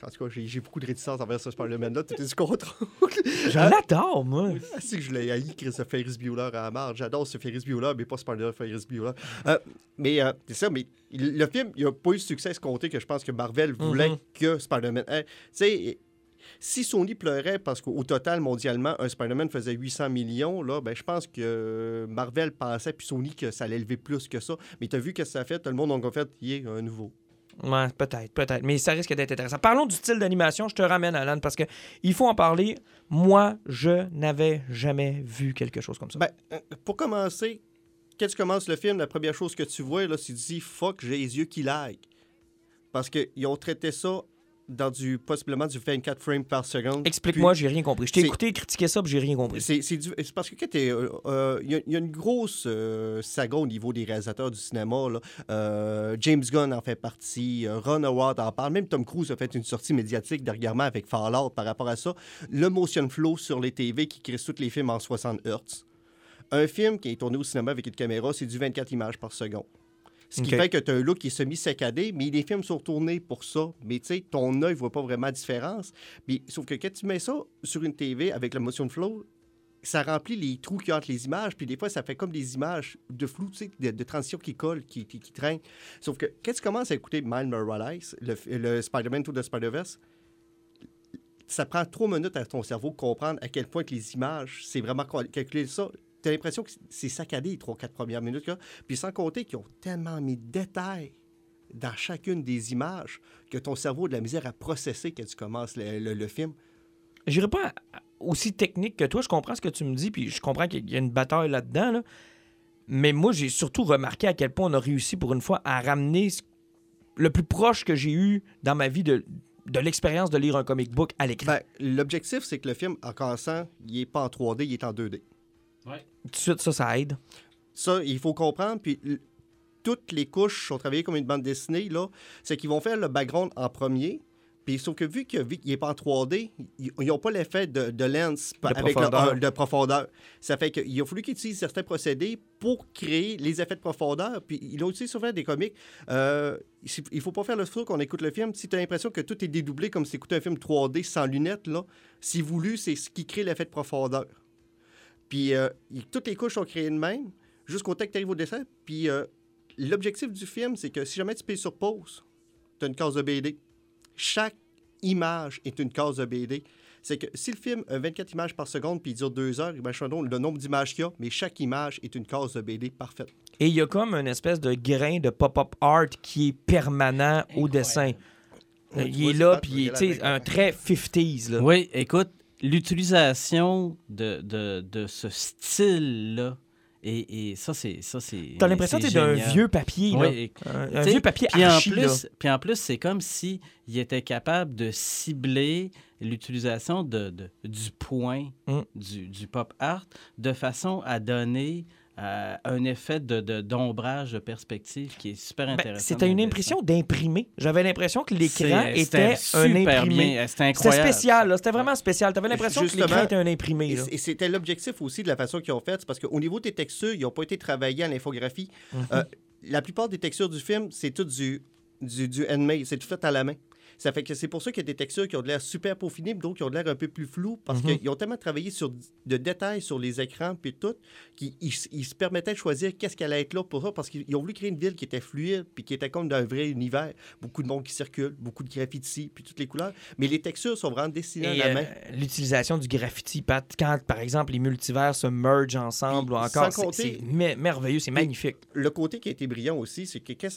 En tout cas, j'ai beaucoup de réticence envers ce Spider-Man-là. Tout est du contrôle. Je Hein? l'adore, moi. Ah, c'est que je l'ai haï, Chris ce Ferris Bueller à la marge. J'adore ce Ferris Bueller, mais pas Spider Ferris Bueller. Euh, mais euh, c'est ça, mais il- le film, il n'a pas eu le succès escompté que je pense que Marvel voulait Mhm. que Spider-Man ait. Tu sais, si Sony pleurait parce qu'au total, mondialement, un Spider-Man faisait 800 millions, là, ben, je pense que Marvel pensait, puis Sony, que ça allait élever plus que ça. Mais tu as vu que ça a fait, tout le monde a fait, il est un nouveau. Ouais, peut-être, peut-être. Mais ça risque d'être intéressant. Parlons du style d'animation. Je te ramène, Alan, parce que il faut en parler. Moi, je n'avais jamais vu quelque chose comme ça. Ben, euh, pour commencer, quand tu commences le film, la première chose que tu vois, là, c'est tu dis fuck, j'ai les yeux qui lag. Parce qu'ils ont traité ça dans du possiblement du 24 frames par seconde. Explique-moi, j'ai rien compris. Je t'ai écouté critiquer ça, puis j'ai rien compris. C'est du- parce que t'es, euh, euh, il y, a- il y a une grosse euh, saga au niveau des réalisateurs du cinéma. là. Euh, James Gunn en fait partie, euh, Ron Howard en parle, même Tom Cruise a fait une sortie médiatique dernièrement avec Fallout par rapport à ça. Le motion flow sur les TV qui crée tous les films en 60 Hz. Un film qui est tourné au cinéma avec une caméra, c'est du 24 images par seconde. Ce qui fait que tu as un look qui est semi-saccadé, mais les films sont tournés pour ça. Mais tu sais, ton œil ne voit pas vraiment la différence. Puis, sauf que quand tu mets ça sur une TV avec le motion flow, ça remplit les trous a entre les images, puis des fois, ça fait comme des images de flou, tu sais, de, de transition qui collent, qui, qui, qui traînent. Sauf que quand tu commences à écouter Miles Morales, le, le Spider-Man to the Spider-Verse, ça prend trois minutes à ton cerveau de comprendre à quel point que les images, c'est vraiment cal- calculé ça. Tu as l'impression que c'est saccadé les trois, quatre premières minutes. Là. Puis sans compter qu'ils ont tellement mis de détails dans chacune des images que ton cerveau a de la misère à processer quand tu commences le, le- le film. J'irai pas aussi technique que toi. Je comprends ce que tu me dis, puis je comprends qu'il y a une bataille là-dedans. là. Mais moi, j'ai surtout remarqué à quel point on a réussi pour une fois à ramener le plus proche que j'ai eu dans ma vie de, de l'expérience de lire un comic book à l'écran. Ben, L'objectif, c'est que le film, en commençant, il n'est pas en 3D, il est en 2D. Tout de suite, ça, ça aide. Ça, il faut comprendre. Puis toutes les couches sont travaillées comme une bande dessinée. là. C'est qu'ils vont faire le background en premier. Puis sauf que vu qu'il n'est pas en 3D, ils n'ont pas l'effet de, de lens De avec profondeur. Le, de profondeur. Ça fait qu'il a fallu qu'ils utilisent certains procédés pour créer les effets de profondeur. Puis ils ont utilisé souvent des comics. Euh, il ne faut pas faire le saut qu'on écoute le film. Si tu as l'impression que tout est dédoublé comme si tu écoutais un film 3D sans lunettes, là, si voulu, c'est ce qui crée l'effet de profondeur. Puis euh, il- toutes les couches sont créées de même jusqu'au temps que tu arrives au dessin. Puis euh, l'objectif du film, c'est que si jamais tu payes sur pause, tu as une case de BD. Chaque image est une case de BD. C'est que si le film a 24 images par seconde puis il dure deux heures, le nombre d'images qu'il y a, mais chaque image est une case de BD parfaite. Et il y a comme une espèce de grain de pop-up art qui est permanent au dessin. Il est là, puis il est, un trait 50s. Là. Oui, écoute, l'utilisation de, de, de ce style-là, et, et ça, c'est. ça, c'est- T'as l'impression que c'est c'est d'un vieux papier. Oui, là. Un, vieux papier puis en archi. là. plus, Puis en plus, c'est comme si il était capable de cibler l'utilisation de, de- du point Mm. du, du pop art de façon à donner euh, un effet de, de- d'ombrage de perspective qui est super Ben, intéressant. c'était une impression d'imprimer. J'avais l'impression que l'écran C'est- était un imprimé. C'était spécial, là. c'était vraiment spécial. T'avais l'impression que Justement, l'écran était un imprimé. Là. et c'était l'objectif aussi de la façon qu'ils ont fait, c'est parce qu'au niveau des textures, ils n'ont pas été travaillés à l'infographie. Mhm. Euh, la plupart des textures du film, c'est tout du, du, du handmade, c'est tout fait à la main. Ça fait que c'est pour ça qu'il y a des textures qui ont de l'air super peaufinées, mais d'autres qui ont de l'air un peu plus floues, parce Mhm. qu'ils ont tellement travaillé sur de détails sur les écrans puis tout, qu'ils se permettaient de choisir qu'est-ce qu'elle allait être là pour ça, parce qu'ils ont voulu créer une ville qui était fluide, puis qui était comme d'un vrai univers. Beaucoup de monde qui circule, beaucoup de graffiti, puis toutes les couleurs. Mais les textures sont vraiment dessinées à la euh, main. l'utilisation du graffiti, Pat, quand par exemple les multivers se mergent ensemble, ou encore, c'est merveilleux, c'est magnifique. le côté qui a été brillant aussi, c'est que quand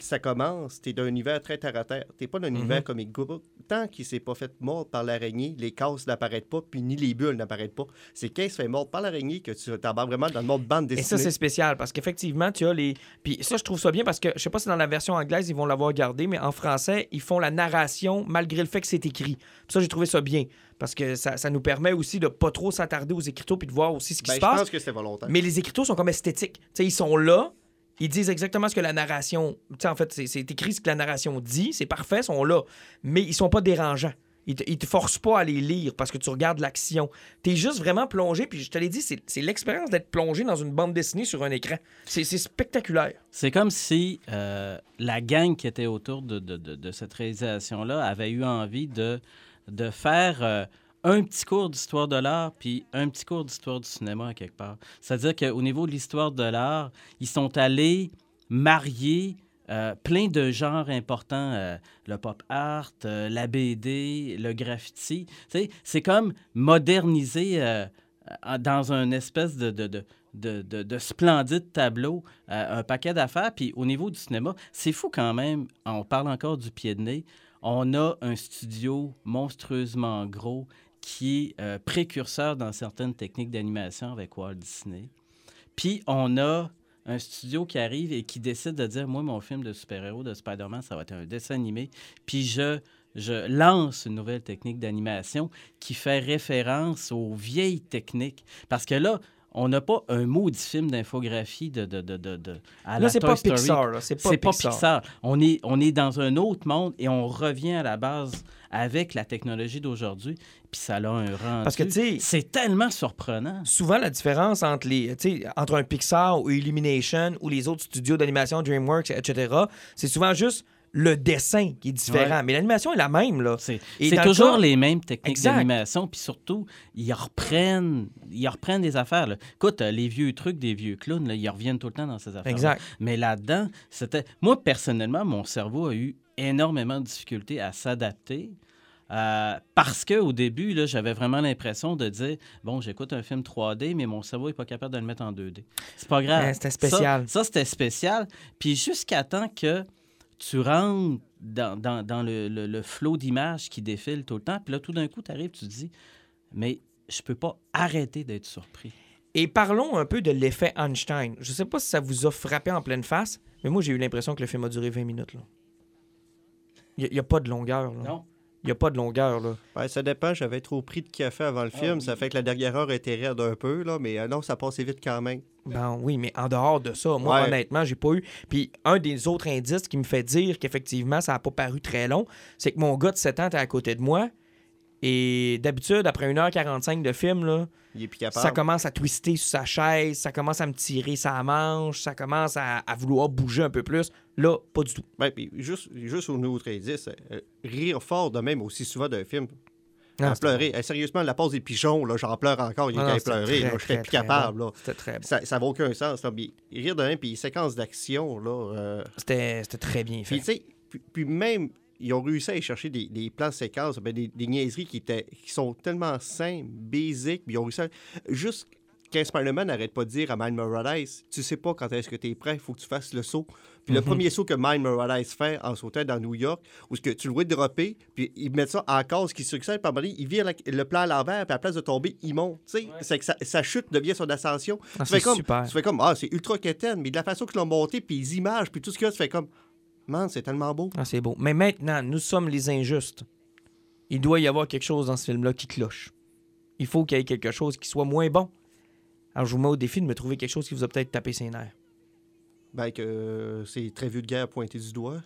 ça, commence, tu es d'un univers très terre à terre. Tu pas d'un Mhm. univers comic book. Tant qu'il s'est pas fait mordre par l'araignée, les cases n'apparaissent pas, puis ni les bulles n'apparaissent pas. C'est quand il se fait mordre par l'araignée que tu t'embarques vraiment dans le monde bande Et ça, dessinée. c'est spécial parce qu'effectivement, tu as les. Puis ça, je trouve ça bien parce que je sais pas si dans la version anglaise, ils vont l'avoir gardé, mais en français, ils font la narration malgré le fait que c'est écrit. Puis ça, j'ai trouvé ça bien parce que ça, ça nous permet aussi de pas trop s'attarder aux écriteaux puis de voir aussi ce qui Ben, se je passe. pense que c'est volontaire. Mais les écriteaux sont comme esthétiques. Tu sais, ils sont là. Ils disent exactement ce que la narration. Tu sais, en fait, c'est- écrit ce que la narration dit. C'est parfait, ils sont là. Mais ils sont pas dérangeants. Ils te, te forcent pas à les lire parce que tu regardes l'action. Tu es juste vraiment plongé. Puis je te l'ai dit, c'est l'expérience d'être plongé dans une bande dessinée sur un écran. C'est spectaculaire. C'est comme si euh, la gang qui était autour de, cette réalisation-là avait eu envie de, de faire euh, un petit cours d'histoire de l'art puis un petit cours d'histoire du cinéma à quelque part. C'est-à-dire qu'au niveau de l'histoire de l'art, ils sont allés marier euh, plein de genres importants, euh, le pop art, euh, la BD, le graffiti. C'est comme moderniser euh, dans un espèce de, de, de, de, de- de splendide tableau un paquet d'affaires. Puis au niveau du cinéma, c'est fou quand même. On parle encore du pied de nez. On a un studio monstrueusement gros qui est euh, précurseur dans certaines techniques d'animation avec Walt Disney. Puis on a un studio qui arrive et qui décide de dire Moi, mon film de super-héros de Spider-Man, ça va être un dessin animé. Puis je, je lance une nouvelle technique d'animation qui fait référence aux vieilles techniques. Parce que là, on n'a pas un maudit film d'infographie de, de, de, de, de- à Là, c'est pas Story. Pixar. là. C'est pas C'est pas Pixar. On est, on est dans un autre monde et on revient à la base avec la technologie d'aujourd'hui. Puis ça a un rendu. Parce que, tu sais- C'est tellement surprenant. Souvent, la différence entre, les, entre un Pixar ou Illumination ou les autres studios d'animation, DreamWorks, etc., c'est souvent juste le dessin qui est différent. Ouais. Mais l'animation est la même. là. C'est toujours cas- les mêmes techniques d'animation, puis surtout, ils reprennent, ils reprennent des affaires. là. Écoute, euh, les vieux trucs des vieux clowns, là, ils reviennent tout le temps dans ces affaires. Exact. Mais là-dedans, c'était. Moi, personnellement, mon cerveau a eu énormément de difficultés à s'adapter. euh, parce qu'au début, là, j'avais vraiment l'impression de dire Bon, j'écoute un film 3D, mais mon cerveau n'est pas capable de le mettre en 2D. C'est pas grave. Ouais, c'était spécial. Ça, ça, c'était spécial. Puis jusqu'à temps que tu rentres dans, dans- dans le, le- le flot d'images qui défile tout le temps, puis là, tout d'un coup, tu arrives, tu te dis Mais je peux pas arrêter d'être surpris. Et parlons un peu de l'effet Einstein. Je sais pas si ça vous a frappé en pleine face, mais moi, j'ai eu l'impression que le film a duré 20 minutes. là. Il n'y a, pas de longueur. là. Non. Il n'y a pas de longueur. Là. Ouais, ça dépend. J'avais trop pris de café avant le Ah film. oui. Ça fait que la dernière heure était raide un peu, là, mais euh, non, ça passait vite quand même. Ben oui, mais en dehors de ça, moi, Ouais. honnêtement, j'ai pas eu. Puis un des autres indices qui me fait dire qu'effectivement, ça n'a pas paru très long, c'est que mon gars de 7 ans était à côté de moi. Et d'habitude, après 1h45 de film, là, Il est plus capable. ça commence à twister sur sa chaise, ça commence à me tirer sa manche, ça commence à, à vouloir bouger un peu plus. Là, pas du tout. Ouais, puis juste, juste au nouveau 13 euh, rire fort de même aussi souvent d'un film. Non, pleurer. Sérieusement, la pause des pigeons, là, j'en pleure encore. Il bon. est Non, à non, c'était pleurer. très, là, Je serais plus capable. bon. C'était très bon. Ça n'a aucun sens. Là. Puis, rire de même, puis les séquences d'action, là. euh, C'était très bien fait. puis même, ils ont réussi à aller chercher des, des plans séquences, ben, des, des niaiseries qui, étaient, qui sont tellement simples, basiques, puis ils ont réussi à... Juste quand Spider-Man n'arrête pas de dire à Miles Morales, tu sais pas quand est-ce que tu es prêt, il faut que tu fasses le saut. Puis le Mhm. premier saut que Miles Morales fait en sautant dans New York, où ce que tu le vois dropper, puis ils mettent ça en case qui succède, puis à un moment donné, il vire la- le plan à l'envers, puis à la place de tomber, il monte. Tu sais, c'est que sa, sa chute devient son ascension. Ah, tu fais c'est comme, super. tu fais comme, ah, c'est ultra quétaine, mais de la façon qu'ils l'ont monté, puis les images, puis tout ce qu'il y a, tu fais comme, man, c'est tellement beau. Ah, c'est beau. Mais maintenant, nous sommes les injustes. Il doit y avoir quelque chose dans ce film-là qui cloche. Il faut qu'il y ait quelque chose qui soit moins bon. Alors, je vous mets au défi de me trouver quelque chose qui vous a peut-être tapé ses nerfs. Ben, que euh, c'est très vulgaire pointé du doigt.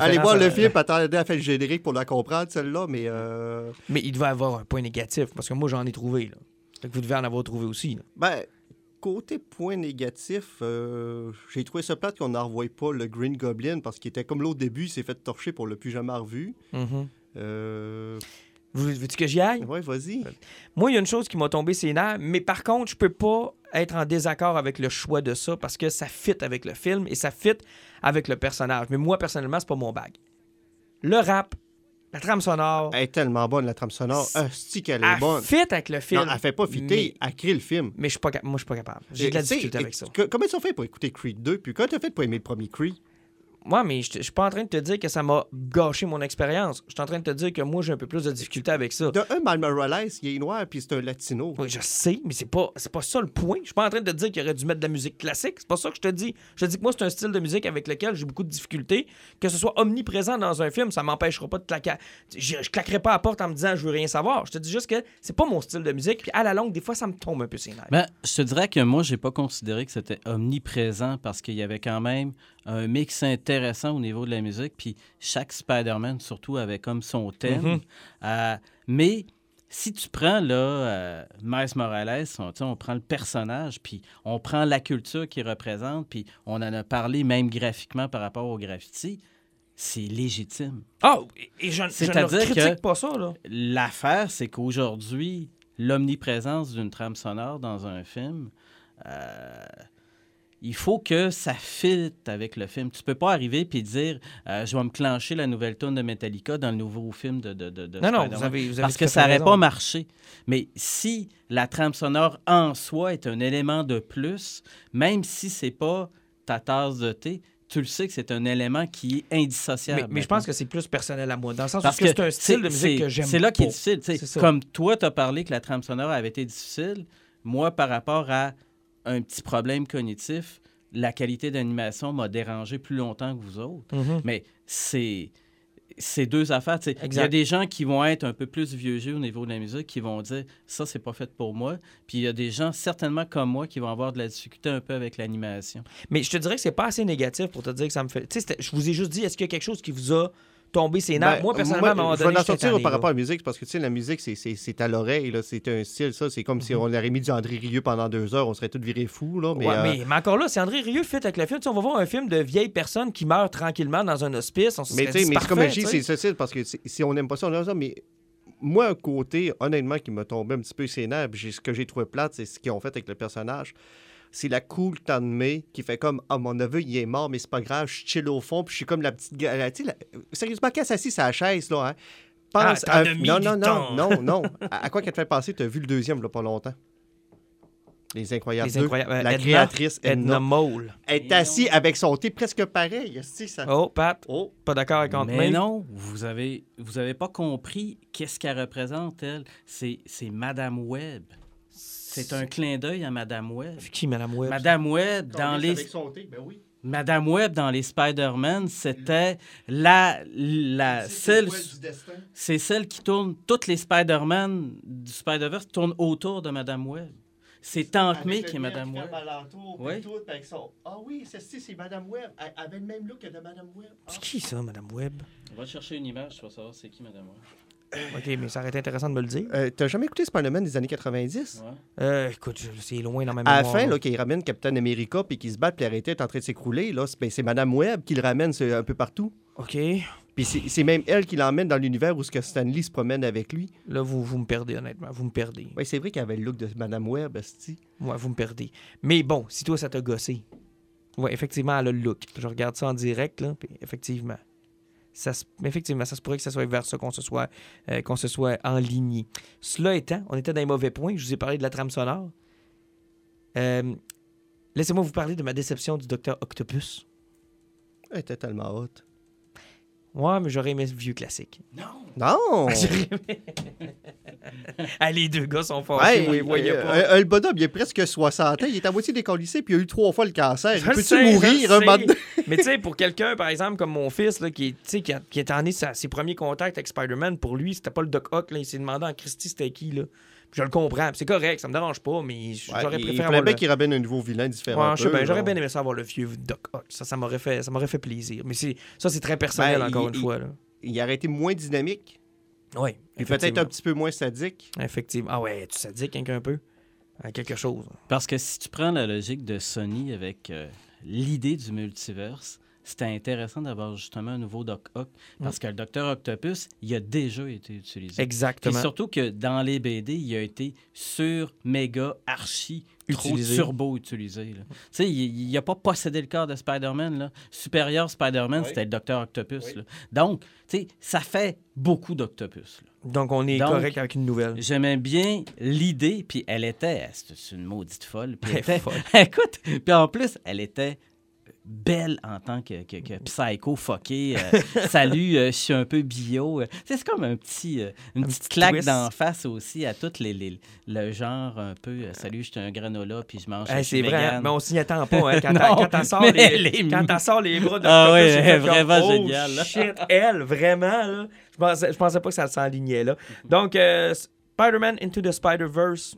Allez voir le film, attendez à faire le générique pour la comprendre, celle-là, mais euh, Mais il devait avoir un point négatif, parce que moi, j'en ai trouvé. Là. Fait que vous devez en avoir trouvé aussi. là. ben, côté point négatif, euh, j'ai trouvé ça plate qu'on n'en revoie pas le Green Goblin parce qu'il était comme l'autre début, il s'est fait torcher pour le plus jamais revu. Euh, Vous Veux-tu que j'y aille? ouais, vas-y. Moi, il y a une chose qui m'a tombé ses nerfs, mais par contre, je peux pas être en désaccord avec le choix de ça parce que ça fit avec le film et ça fit avec le personnage. Mais moi, personnellement, c'est pas mon bag. Le rap, la trame sonore, Elle est tellement bonne, la trame sonore. C'est qu'elle est elle bonne. fit avec le film. Non, elle fait pas fitter, elle crée le film. Mais je suis pas, moi, je suis pas capable. J'ai de la difficulté avec ça. Comment ils ont fait pour écouter Creed 2? Puis quand t'as fait pour aimer le premier Creed? Moi, mais je je suis pas en train de te dire que ça m'a gâché mon expérience. Je suis en train de te dire que moi, j'ai un peu plus de difficulté avec ça. De un, Miles Morales, il est noir, puis c'est un latino. Oui, je sais, mais c'est pas, c'est pas ça le point. Je suis pas en train de te dire qu'il aurait dû mettre de la musique classique. C'est pas ça que je te dis. Je te dis que moi, c'est un style de musique avec lequel j'ai beaucoup de difficultés. Que ce soit omniprésent dans un film, ça m'empêchera pas de claquer. Je, je claquerai pas à la porte en me disant je veux rien savoir. Je te dis juste que c'est pas mon style de musique. Puis à la longue, des fois, ça me tombe un peu ses nerfs. Ben, je te dirais que moi, j'ai pas considéré que c'était omniprésent parce qu'il y avait quand même un mix intéressant au niveau de la musique. Puis chaque Spider-Man, surtout, avait comme son thème. Mhm. Euh, mais si tu prends là, euh, Miles Morales, on, on prend le personnage, puis on prend la culture qu'il représente, puis on en a parlé même graphiquement par rapport au graffiti, c'est légitime. Ah, et je, je ne critique que- pas ça, là. L'affaire, c'est qu'aujourd'hui, l'omniprésence d'une trame sonore dans un film, euh, il faut que ça fitte avec le film. Tu peux pas arriver puis dire euh, je vais me clencher la nouvelle tune de Metallica dans le nouveau film de, de, de, de Non, non, vous avez, vous avez Parce que ça n'aurait pas marché. Mais si la trame sonore en soi est un élément de plus, même si c'est pas ta tasse de thé, tu le sais que c'est un élément qui est indissociable. Mais, mais je pense que c'est plus personnel à moi, dans le sens Parce où c'est un style de musique que j'aime C'est là qui est difficile. Comme toi, tu as parlé que la trame sonore avait été difficile, moi, par rapport à un petit problème cognitif, la qualité d'animation m'a dérangé plus longtemps que vous autres. Mhm. Mais c'est c'est deux affaires. Il y a des gens qui vont être un peu plus vieux jeu au niveau de la musique, qui vont dire ça, c'est pas fait pour moi. Puis il y a des gens, certainement comme moi, qui vont avoir de la difficulté un peu avec l'animation. Mais je te dirais que c'est pas assez négatif pour te dire que ça me fait. Je vous ai juste dit, est-ce qu'il y a quelque chose qui vous a tombé ses nerfs? Ben, moi, personnellement, à un moment je donné, vais en sortir tanné, par là. rapport à la musique, parce que tu sais, la musique, c'est- à l'oreille, là. c'est un style, ça. C'est comme si on aurait mis du André Rieu pendant deux heures, on serait tous virés fous, là. Mais, Ouais, euh, mais, mais encore là, c'est André Rieu fit avec le film. Tu sais, on va voir un film de vieilles personnes qui meurent tranquillement dans un hospice. On se mais tu sais, mais comme je dis, c'est ça, parce que si on n'aime pas ça, on aime ça, mais moi, un côté, honnêtement, qui m'a tombé un petit peu ses nerfs, ce que j'ai trouvé plate, c'est ce qu'ils ont fait avec le personnage. C'est la cool Tanmay qui fait comme Ah, mon neveu, il est mort, mais c'est pas grave, je chill au fond, puis je suis comme la petite. la- la- sérieusement, quand elle s'assit sur la chaise, là, hein, pense Ah, à- Non, non, non, temps. non, non. À, à quoi qu'elle te fait penser, tu as vu le deuxième, là, pas longtemps? Les Incroyables Les 2. Incroyables. euh, La Edna- créatrice Edna Edna. Mole. Elle est assise avec son thé presque pareil. ça... Oh, Pat, Oh. pas d'accord avec Aunt Mais May. non, vous avez, vous avez pas compris qu'est-ce qu'elle représente, elle. C'est c'est Madame Webb. C'est un clin d'œil à Madame Webb. C'est qui, Madame Webb? Madame Webb, dans les, Avec son thé, ben oui. Madame Webb dans les Spider-Man, c'était la, la celle, c'est celle qui tourne, toutes les Spider-Man du Spider-Verse tournent autour de Madame Webb. C'est Tante May qui est Madame Webb. Oui. Ah oui, celle-ci, c'est Madame Webb. Elle avait le même look que de Madame Webb. Ah. C'est qui ça, Madame Webb? On va chercher une image, tu vas savoir c'est qui Madame Webb. OK, mais ça aurait été intéressant de me le dire. Euh, T'as jamais écouté Spider-Man des années 90? Ouais. Euh, écoute, c'est loin dans ma À mémoire. la fin, là. qu'il ramène Captain America puis qu'il se bat puis l'arrêter est en train de s'écrouler, là, c'est ben, c'est Madame Webb qui le ramène un peu partout. OK. Puis c'est c'est même elle qui l'emmène dans l'univers où ce que Stanley se promène avec lui. Là, vous, vous me perdez, honnêtement. Vous me perdez. Ouais, c'est vrai qu'elle avait le look de Madame Webb, esti. Ouais, vous me perdez. Mais bon, si toi, ça t'a gossé. Ouais, effectivement, elle a le look. Je regarde ça en direct, là, puis effectivement. Ça effectivement, ça se pourrait que ça soit vers ça qu'on se soit, euh, qu'on se soit enligné. Cela étant, on était dans les mauvais points. Je vous ai parlé de la trame sonore. Euh, Laissez-moi vous parler de ma déception du Docteur Octopus. Elle était tellement haute. Ouais, mais j'aurais aimé le vieux classique. Non! ah, les deux gars sont fâchés, Hey, vous les voyez euh, pas. euh, le bonhomme, il a presque 60 ans. Il est à moitié décollissé, puis il a eu trois fois le cancer. Peux-tu mourir un moment? Mais tu sais, pour quelqu'un, par exemple, comme mon fils, là, qui, est- tu sais, qui, a- qui est en est sa- ses premiers contacts avec Spider-Man, pour lui, c'était pas le Doc Ock. Là, il s'est demandé en Christie c'était qui. Là. Je le comprends. puis C'est correct, ça me dérange pas, mais j- Ouais, j'aurais il préféré fallait avoir bien le... qu'il ramène un nouveau vilain différent. Ouais, je sais bien, j'aurais bien aimé ça avoir le vieux Doc Ock. Ça, ça m'aurait fait, ça m'aurait fait plaisir. Mais c'est, ça, c'est très personnel, Ben, encore il- une fois. Là. Il aurait été moins dynamique, Oui, et peut-être un petit peu moins sadique. Effectivement. Ah ouais, tu sadique hein, un peu? À quelque chose. Parce que si tu prends la logique de Sony avec euh, l'idée du multiverse, c'était intéressant d'avoir justement un nouveau Doc Ock. Parce que le Docteur Octopus, il a déjà été utilisé. Puis Exactement. surtout que dans les BD, il a été sur, méga, archi, trop Utilisé. turbo utilisé. Tu sais, il n'a pas possédé le corps de Spider-Man. là. Supérieur Spider-Man, Oui. c'était le Docteur Octopus. Oui. là. Donc, tu sais, ça fait beaucoup d'Octopus. Donc, on est Donc, correct avec une nouvelle. J'aimais bien l'idée, puis elle était, c'est une maudite folle. Puis elle était- folle. écoute, puis en plus, elle était belle en tant que, que, que psycho fucké. euh, salut, euh, je suis un peu bio. euh. C'est comme un petit, euh, une Un petite petit claque d'en face aussi à toutes les, les- le genre un peu. salut, je suis un granola, puis je mange. Hey, c'est vrai, vegan. mais on s'y attend pas. Hein, quand Non, t'as- quand t'en sors, les, est quand sors les bras de Ah Octopus, ouais, comme, vraiment oh, géniale, là. shit, elle, vraiment. Là, je, pensais, je pensais pas que ça s'enlignait là. Donc, euh, Spider-Man Into the Spider-Verse,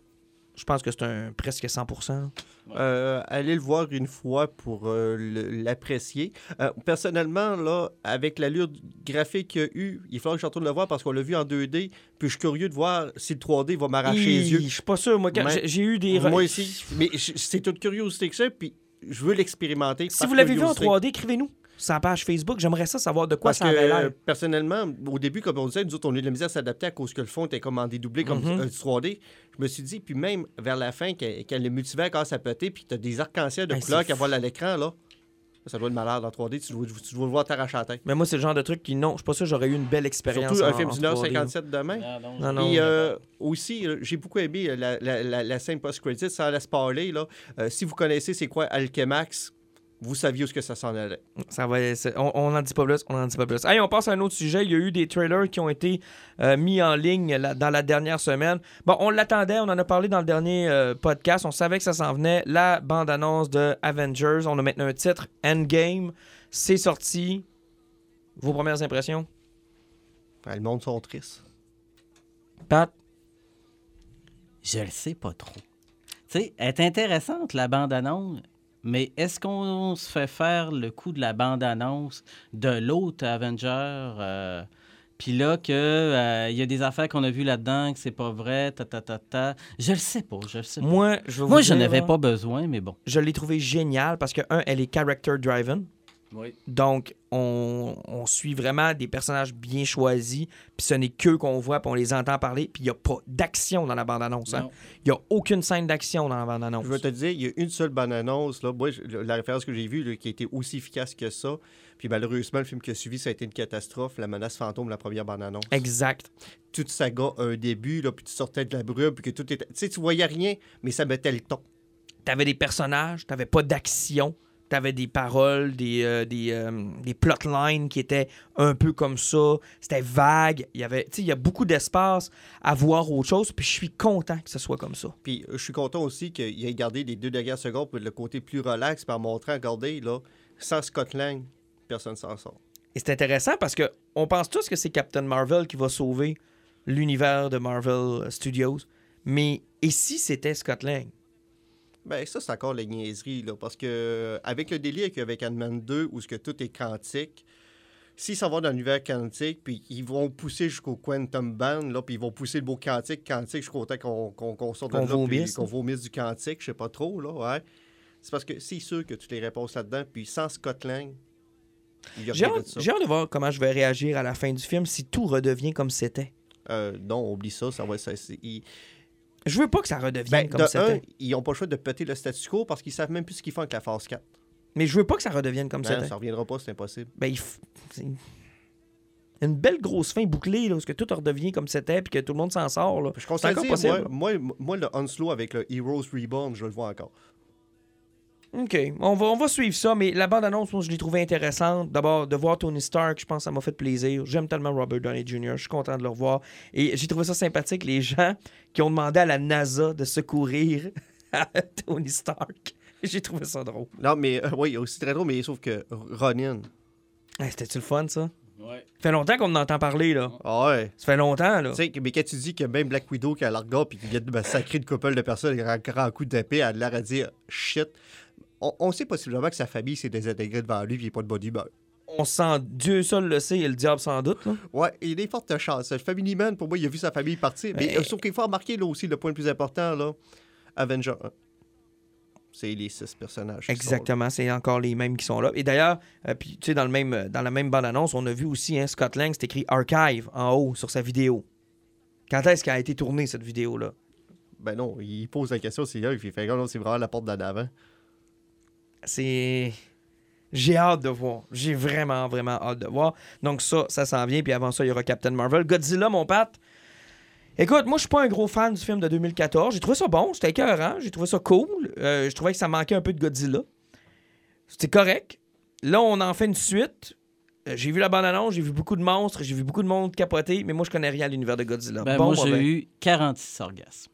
je pense que c'est un presque 100%. Euh, allez le voir une fois pour euh, l'apprécier. Euh, personnellement, là, avec l'allure graphique qu'il y a eu, il faudra que je retourne le voir parce qu'on l'a vu en 2D. Puis je suis curieux de voir si le 3D va m'arracher les yeux. Je suis pas sûr. Moi, j'ai- eu des. Moi aussi. Mais c'est toute curiosité que ça. Puis je veux l'expérimenter. Si vous l'avez vu en curiosité. 3D, écrivez-nous la page Facebook. J'aimerais ça savoir de quoi Parce ça avait l'air. personnellement, au début, comme on disait, nous autres, on a eu de la misère à s'adapter à cause que le fond était comme en dédoublé, comme Mhm. euh, du 3D. Je me suis dit, puis même vers la fin, quand, quand le multivers commence à péter, puis tu as des arcs-en-ciel de Hey, couleurs qui volent à l'écran, là, ça doit être malade en 3D. Tu dois, tu dois le voir t'arracher la tête. Mais moi, c'est le genre de truc qui, non, je suis pas sûr que j'aurais eu une belle expérience. Surtout un en- film d'une heure 3D. 57 demain. Non, Non, non. Puis euh, aussi, euh, j'ai beaucoup aimé la, la, la, la scène post-credit, sans la spoiler. Là. Euh, si vous connaissez c'est quoi Alchemax, vous saviez où ce que ça s'en allait. Ça va, on n'en dit pas plus, on n'en dit pas plus. Hey, on passe à un autre sujet. Il y a eu des trailers qui ont été euh, mis en ligne la- dans la dernière semaine. Bon, on l'attendait, on en a parlé dans le dernier euh, podcast. On savait que ça s'en venait. La bande-annonce de Avengers. On a maintenant un titre, Endgame. C'est sorti. Vos premières impressions? Ah, Le monde sont tristes. Pat? Je le sais pas trop. Tu sais, elle est intéressante, la bande-annonce, mais est-ce qu'on se fait faire le coup de la bande-annonce de l'autre Avenger? euh, puis là, qu'il y a des affaires qu'on a vues là-dedans, que c'est pas vrai, ta, ta, ta, ta. Je le sais pas, je le sais pas. Moi, je Moi, dire, n'avais là, pas besoin, mais bon. Je l'ai trouvé génial parce que, un, elle est character-driven. Oui. Donc, on, on suit vraiment des personnages bien choisis, puis ce n'est qu'eux qu'on voit, puis on les entend parler, puis il n'y a pas d'action dans la bande-annonce. hein. Non. Il n'y a aucune scène d'action dans la bande-annonce. Je veux te dire, il y a une seule bande-annonce. Là. Moi, je- la référence que j'ai vue, là, qui a été aussi efficace que ça. Puis malheureusement, le film qui a suivi, ça a été une catastrophe. La menace fantôme, la première bande-annonce. Exact. Toute saga a un début, là, puis tu sortais de la brume, puis que tout était. Tu sais, tu voyais rien, mais ça mettait le ton. T'avais des personnages, t'avais pas d'action, t'avais des paroles, des, euh, des, euh, des plotlines qui étaient un peu comme ça. C'était vague. Il y avait, tu il y a beaucoup d'espace à voir autre chose, puis je suis content que ce soit comme ça. Puis euh, je suis content aussi qu'il ait gardé les deux dernières secondes pour le côté plus relax, par montrant, regardez, là, sans Scott Lang, personne s'en sort. Et c'est intéressant parce que on pense tous que c'est Captain Marvel qui va sauver l'univers de Marvel Studios. Mais et si c'était Scott Lang? Ben, ça, c'est encore la niaiserie, là, parce que euh, avec le délire qu'il y a avec Ant-Man 2, où ce que tout est quantique, s'ils s'en vont dans l'univers quantique, puis ils vont pousser jusqu'au Quantum Band, là, puis ils vont pousser le mot quantique, quantique, jusqu'au temps qu'on qu'on qu'on sorte de là, puis qu'on vomisse du quantique, je sais pas trop, là, ouais. C'est parce que c'est sûr que toutes les réponses là-dedans, puis sans a J'ai hâte, ça. j'ai hâte de voir comment je vais réagir à la fin du film si tout redevient comme c'était. Euh, non, oublie ça, ça va... Ça, Je veux pas que ça redevienne Ben, comme de un, c'était. ils n'ont pas le choix de péter le statu quo parce qu'ils savent même plus ce qu'ils font avec la phase 4. Mais je veux pas que ça redevienne comme Non, c'était. ça reviendra pas, c'est impossible. Ben, il f- une belle grosse fin bouclée, là, où ce que tout redevient comme c'était, puis que tout le monde s'en sort. Là. Je C'est constate, encore moi, possible. moi, moi, le Unslow avec le Heroes Reborn, je le vois encore. OK. On va, on va suivre ça, mais la bande-annonce, moi, je l'ai trouvée intéressante. D'abord, de voir Tony Stark, je pense que ça m'a fait plaisir. J'aime tellement Robert Downey Jr., je suis content de le revoir. Et j'ai trouvé ça sympathique, les gens qui ont demandé à la NASA de secourir Tony Stark. J'ai trouvé ça drôle. Non, mais euh, oui, aussi très drôle, mais sauf que Ronin. Hey, C'était-tu le fun, ça? Ouais. Ça fait longtemps qu'on en entend parler, là. Ah ouais. Ça fait longtemps, là. Tu sais, mais quand tu dis que même Black Widow qui a l'argot puis qui vient de massacrer une couple de personnes avec un grand coup d'épée, elle a l'air à dire shit. On, on sait possiblement que sa famille s'est désintégrée devant lui et il n'est pas de bonne humeur. On sent, Dieu seul le sait et le diable sans doute, là. Ouais, il y a des fortes chances. Le Family Man, pour moi, il a vu sa famille partir. Mais euh, sauf qu'il faut remarquer là aussi le point le plus important, là, Avenger 1. C'est les six personnages. là. Exactement, c'est encore les mêmes qui sont là. Et d'ailleurs, euh, puis tu sais, dans, le même, euh, dans la même bande-annonce, on a vu aussi hein, Scott Lang, c'est écrit Archive en haut sur sa vidéo. Quand est-ce qu'elle a été tournée, cette vidéo-là? Ben non, il pose la question, c'est là, il fait non, c'est vraiment la porte d'en avant. C'est. J'ai hâte de voir. J'ai vraiment, vraiment hâte de voir. Donc, ça, ça s'en vient. Puis avant ça, il y aura Captain Marvel. Godzilla, mon Pat. Écoute, moi, je suis pas un gros fan du film de 2014. J'ai trouvé ça bon. C'était écœurant. J'ai trouvé ça cool. Euh, je trouvais que ça manquait un peu de Godzilla. C'était correct. Là, on en fait une suite. Euh, J'ai vu la bande-annonce, j'ai vu beaucoup de monstres, j'ai vu beaucoup de monde capoter, mais moi, je connais rien à l'univers de Godzilla. Ben, bon, moi, j'ai mauvais. eu 46 orgasmes.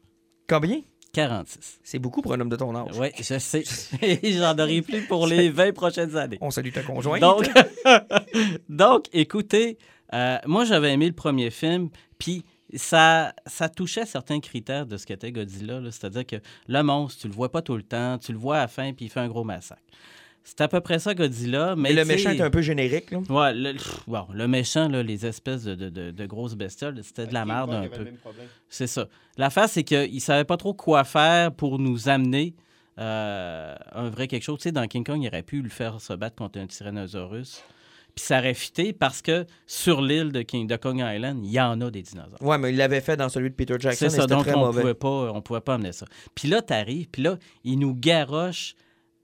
Combien? 46. C'est beaucoup pour un homme de ton âge. Oui, je sais. Et J'en aurai plus pour les 20 prochaines années. On salue ta conjointe. Donc, donc écoutez, euh, moi, j'avais aimé le premier film, puis ça, ça touchait certains critères de ce qu'était Godzilla. là. C'est-à-dire que le monstre, tu le vois pas tout le temps, tu le vois à la fin, puis il fait un gros massacre. C'est à peu près ça, Godzilla. Mais mais le méchant est un peu générique. Là. Ouais, le, pff, bon, le méchant, là, les espèces de, de- de- de grosses bestioles, c'était de la merde un peu. C'est ça. L'affaire, c'est qu'il ne savait pas trop quoi faire pour nous amener euh, un vrai quelque chose. Tu sais, dans King Kong, il aurait pu le faire se battre contre un tyrannosaurus. Puis ça aurait fité parce que sur l'île de, King, de Kong Island, il y en a des dinosaures. Ouais, mais il l'avait fait dans celui de Peter Jackson. C'est ça, donc très on mauvais. pouvait pas, on pouvait pas amener ça. Puis là, t'arrives, puis là, il nous garoche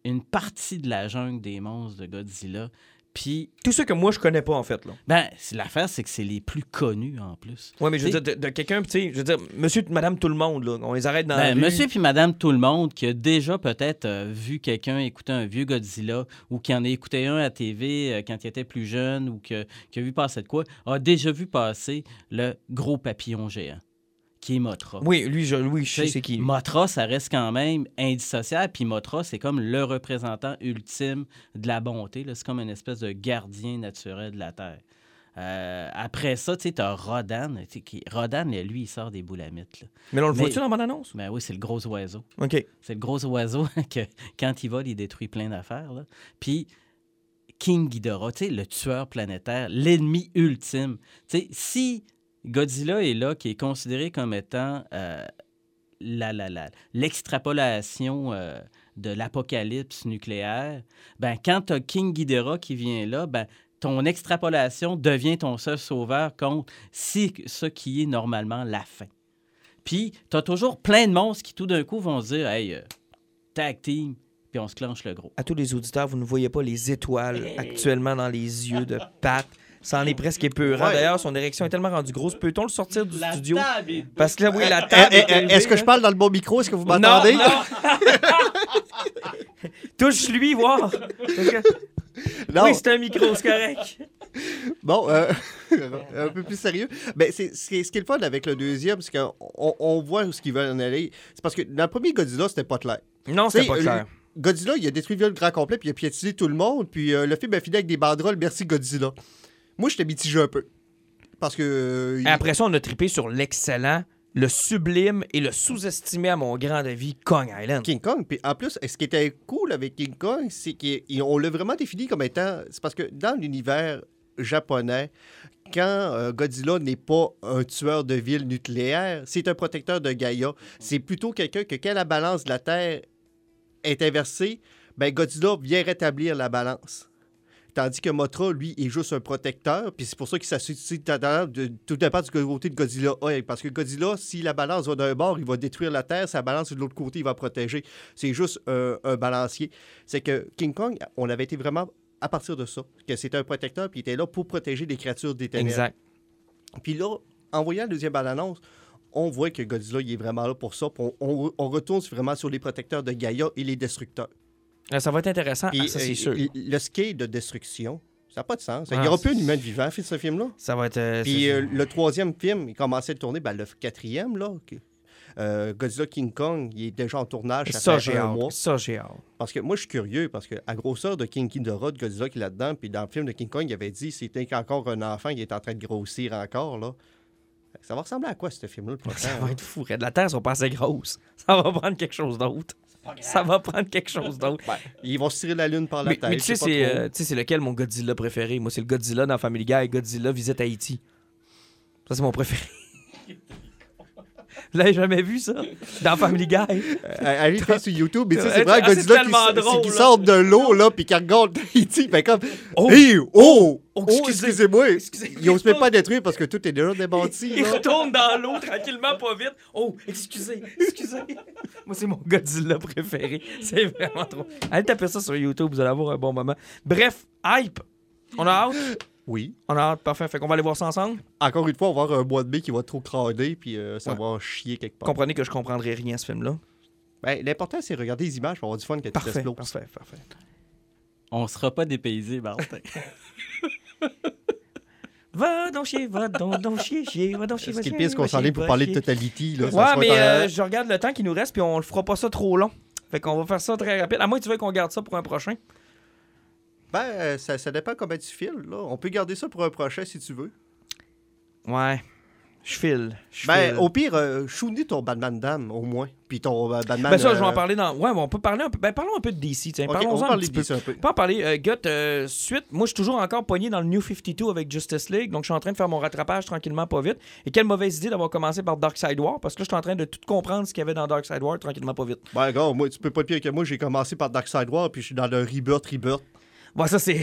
une partie de la jungle des monstres de Godzilla. Puis, Tous ceux que moi, je connais pas, en fait. Là. ben, l'affaire, c'est que c'est les plus connus en plus. Ouais, mais je veux dire, de, de quelqu'un, tu sais, je veux dire, monsieur, madame, tout le monde, là, on les arrête dans la Ben, rue. monsieur puis madame tout le monde qui a déjà peut-être euh, vu quelqu'un écouter un vieux Godzilla ou qui en a écouté un à TV euh, quand il était plus jeune ou que- qui a vu passer de quoi, a déjà vu passer le gros papillon géant qui est Motra. Oui, lui, je, oui, je sais c'est qui. Motra, ça reste quand même indissociable. Puis Motra, c'est comme le représentant ultime de la bonté. C'est comme une espèce de gardien naturel de la Terre. Euh, après ça, tu sais, t'as Rodan. qui- Rodan, lui, il sort des boulamites. Là. Mais là, on le Mais- voit-tu dans la bande-annonce? Ben oui, c'est le gros oiseau. OK. C'est le gros oiseau que, quand il vole, il détruit plein d'affaires. Puis King Ghidorah, tu sais, le tueur planétaire, l'ennemi ultime. Si Godzilla est là, qui est considéré comme étant euh, la, la, la- l'extrapolation euh, de l'apocalypse nucléaire, ben, quand tu as King Ghidorah qui vient là, ben, ton extrapolation devient ton seul sauveur contre si, ce qui est normalement la fin. Puis, tu as toujours plein de monstres qui, tout d'un coup, vont se dire Hey, euh, tag team, puis on se clenche le gros. À tous les auditeurs, vous ne voyez pas les étoiles actuellement dans les yeux de Pat. Ça en est presque épeurant. Ouais. D'ailleurs, son érection est tellement rendue grosse. Peut-on le sortir du La studio? table est- Parce que là, oui, la Eh, table. eh, est eh, Est-ce que je parle dans le bon micro? Est-ce que vous Non, m'entendez? non. Touche-lui, voir. Non. Oui, c'est un micro, c'est correct. Bon, euh, un peu plus sérieux. Ben, c'est, ce, qui est, ce qui est le fun avec le deuxième, c'est qu'on on, voit où ce qu'ils veulent en aller. C'est parce que dans le premier Godzilla, c'était pas clair. Non, c'était pas clair. Godzilla, il a détruit le grand complet, puis il a piétiné tout le monde, puis euh, le film a fini avec des banderoles « Merci Godzilla ». Moi, j'étais mitigé un peu. Parce que... euh, il- Après ça, on a trippé sur l'excellent, le sublime et le sous-estimé à mon grand avis Kong Island. King Kong. Puis en plus, ce qui était cool avec King Kong, c'est qu'on l'a vraiment défini comme étant. C'est parce que dans l'univers japonais, quand euh, Godzilla n'est pas un tueur de ville nucléaire, c'est un protecteur de Gaïa. C'est plutôt quelqu'un que quand la balance de la Terre est inversée, ben Godzilla vient rétablir la balance. Tandis que Motra, lui, est juste un protecteur. Puis c'est pour ça qu'il s'associe tout dépend du côté de Godzilla. Ouais, parce que Godzilla, si la balance va d'un bord, il va détruire la Terre. Si la balance de l'autre côté, il va protéger. C'est juste euh, un balancier. C'est que King Kong, on avait été vraiment à partir de ça. Que c'était un protecteur, puis il était là pour protéger les créatures des ténèbres. Exact. Puis là, en voyant la deuxième bande-annonce, on voit que Godzilla, il est vraiment là pour ça. Puis on, on- on retourne vraiment sur les protecteurs de Gaïa et les destructeurs. Euh, Ça va être intéressant, Puis, ah, ça c'est euh, sûr. le- scale de destruction, ça n'a pas de sens. Il Ah, n'y aura plus un humain vivant ce film-là. Ça va être... euh, Puis euh, le troisième film, il commençait à tourner, ben, le quatrième, là. euh, Godzilla King Kong, il est déjà en tournage. Ça, j'ai un mois. Ça, j'ai hâte. Parce que moi, je suis curieux, parce que à grosseur de King Ghidorah, de Godzilla qui est là-dedans, puis dans le film de King Kong, il avait dit c'était encore un enfant, il est en train de grossir encore, là. Ça va ressembler à quoi, ce film-là, le prochain? Ça hein? va être fou. La Terre sont pas assez grosses. Ça va prendre quelque chose d'autre. Ça va prendre quelque chose d'autre. Ils vont se tirer la lune par la Mais, tête. mais tu sais, c'est euh, tu sais, c'est lequel mon Godzilla préféré? Moi, c'est le Godzilla dans Family Guy. Godzilla visite Haïti. Ça, c'est mon préféré. Vous l'avez jamais vu, ça? Dans Family Guy? Euh, allez faire sur YouTube, mais tu sais, Ah, c'est vraiment c'est Godzilla qui, sort de l'eau, là, puis qui regarde Tahiti, ben comme... Oh! Oh! Oh, Oh, excusez. excusez-moi! Excusez. Ils osent même pas détruire parce que tout est déjà démenti, Il là. retourne dans l'eau tranquillement, pas vite. Oh, excusez, excusez. Moi, c'est mon Godzilla préféré. C'est vraiment trop. Allez taper ça sur YouTube, vous allez avoir un bon moment. Bref, hype. On a hâte? Oui. On a hâte, parfait. Fait qu'on va aller voir ça ensemble. Encore une fois, on va avoir un mois de mai qui va trop crader, puis euh, ça Ouais. va chier quelque part. Comprenez que je comprendrai rien à ce film-là. Ben, L'important, c'est de regarder les images pour avoir du fun quand tu Parfait, t'exploses. parfait, parfait. On sera pas dépaysé, Martin. Va donc chier, va donc, donc chier, chier, va donc chier, Ce va qui est pire, c'est qu'on s'en est pour parler de. Totality. Là, Ouais, mais euh, je regarde le temps qui nous reste, puis on le fera pas ça trop long. Fait qu'on va faire ça très rapide. À moins que tu veuilles qu'on garde ça pour un prochain. Ben, euh, ça, ça dépend comment tu files. Là. On peut garder ça pour un prochain si tu veux. Ouais. Je file. Ben, au pire, euh, ton Batman Dame, au moins. Puis ton euh, Batman... Ben ça, je vais en euh, parler dans... Ouais, mais on peut parler un peu... Ben, parlons un peu de DC, tiens. ok, on Parlons-en un petit peu. Un peu. On peut en parler. Euh, Gut, euh, suite, moi, je suis toujours encore pogné dans le New 52 avec Justice League, donc je suis en train de faire mon rattrapage tranquillement, pas vite. Et quelle mauvaise idée d'avoir commencé par Dark Side War, parce que là, je suis en train de tout comprendre ce qu'il y avait dans Dark Side War tranquillement, pas vite. Ben, gars, moi, tu peux pas pire que moi. J'ai commencé par Dark Side War, puis je suis dans le Rebirth, Rebirth. Bon, ça, c'est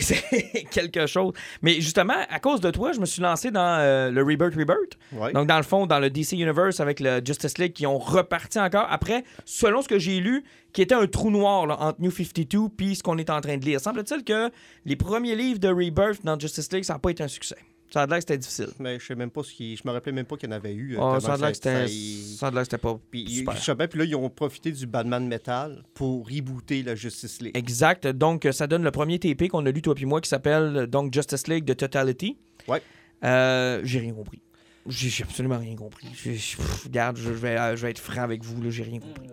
quelque chose. Mais justement, à cause de toi, je me suis lancé dans euh, le Rebirth Rebirth. Ouais. Donc, dans le fond, dans le DC Universe avec le Justice League qui ont reparti encore. Après, selon ce que j'ai lu, qui était un trou noir là, entre New 52 puis ce qu'on est en train de lire. Semble-t-il que les premiers livres de Rebirth dans Justice League, ça n'a pas été un succès. Ça a l'air que c'était difficile. Mais je sais même pas ce qui. Je me rappelais même pas qu'il y en avait eu. tellement ça a l'air que c'était ça- a l'air que c'était pas Puis, super. justement, puis là, ils ont profité du Batman Metal pour rebooter la Justice League. Exact. Donc, euh, ça donne le premier TP qu'on a lu, toi puis moi, qui s'appelle euh, donc Justice League de Totality. Ouais. Euh, j'ai rien compris. J'ai absolument rien compris. Pff, regarde, je vais, je vais être franc avec vous, là, j'ai rien compris.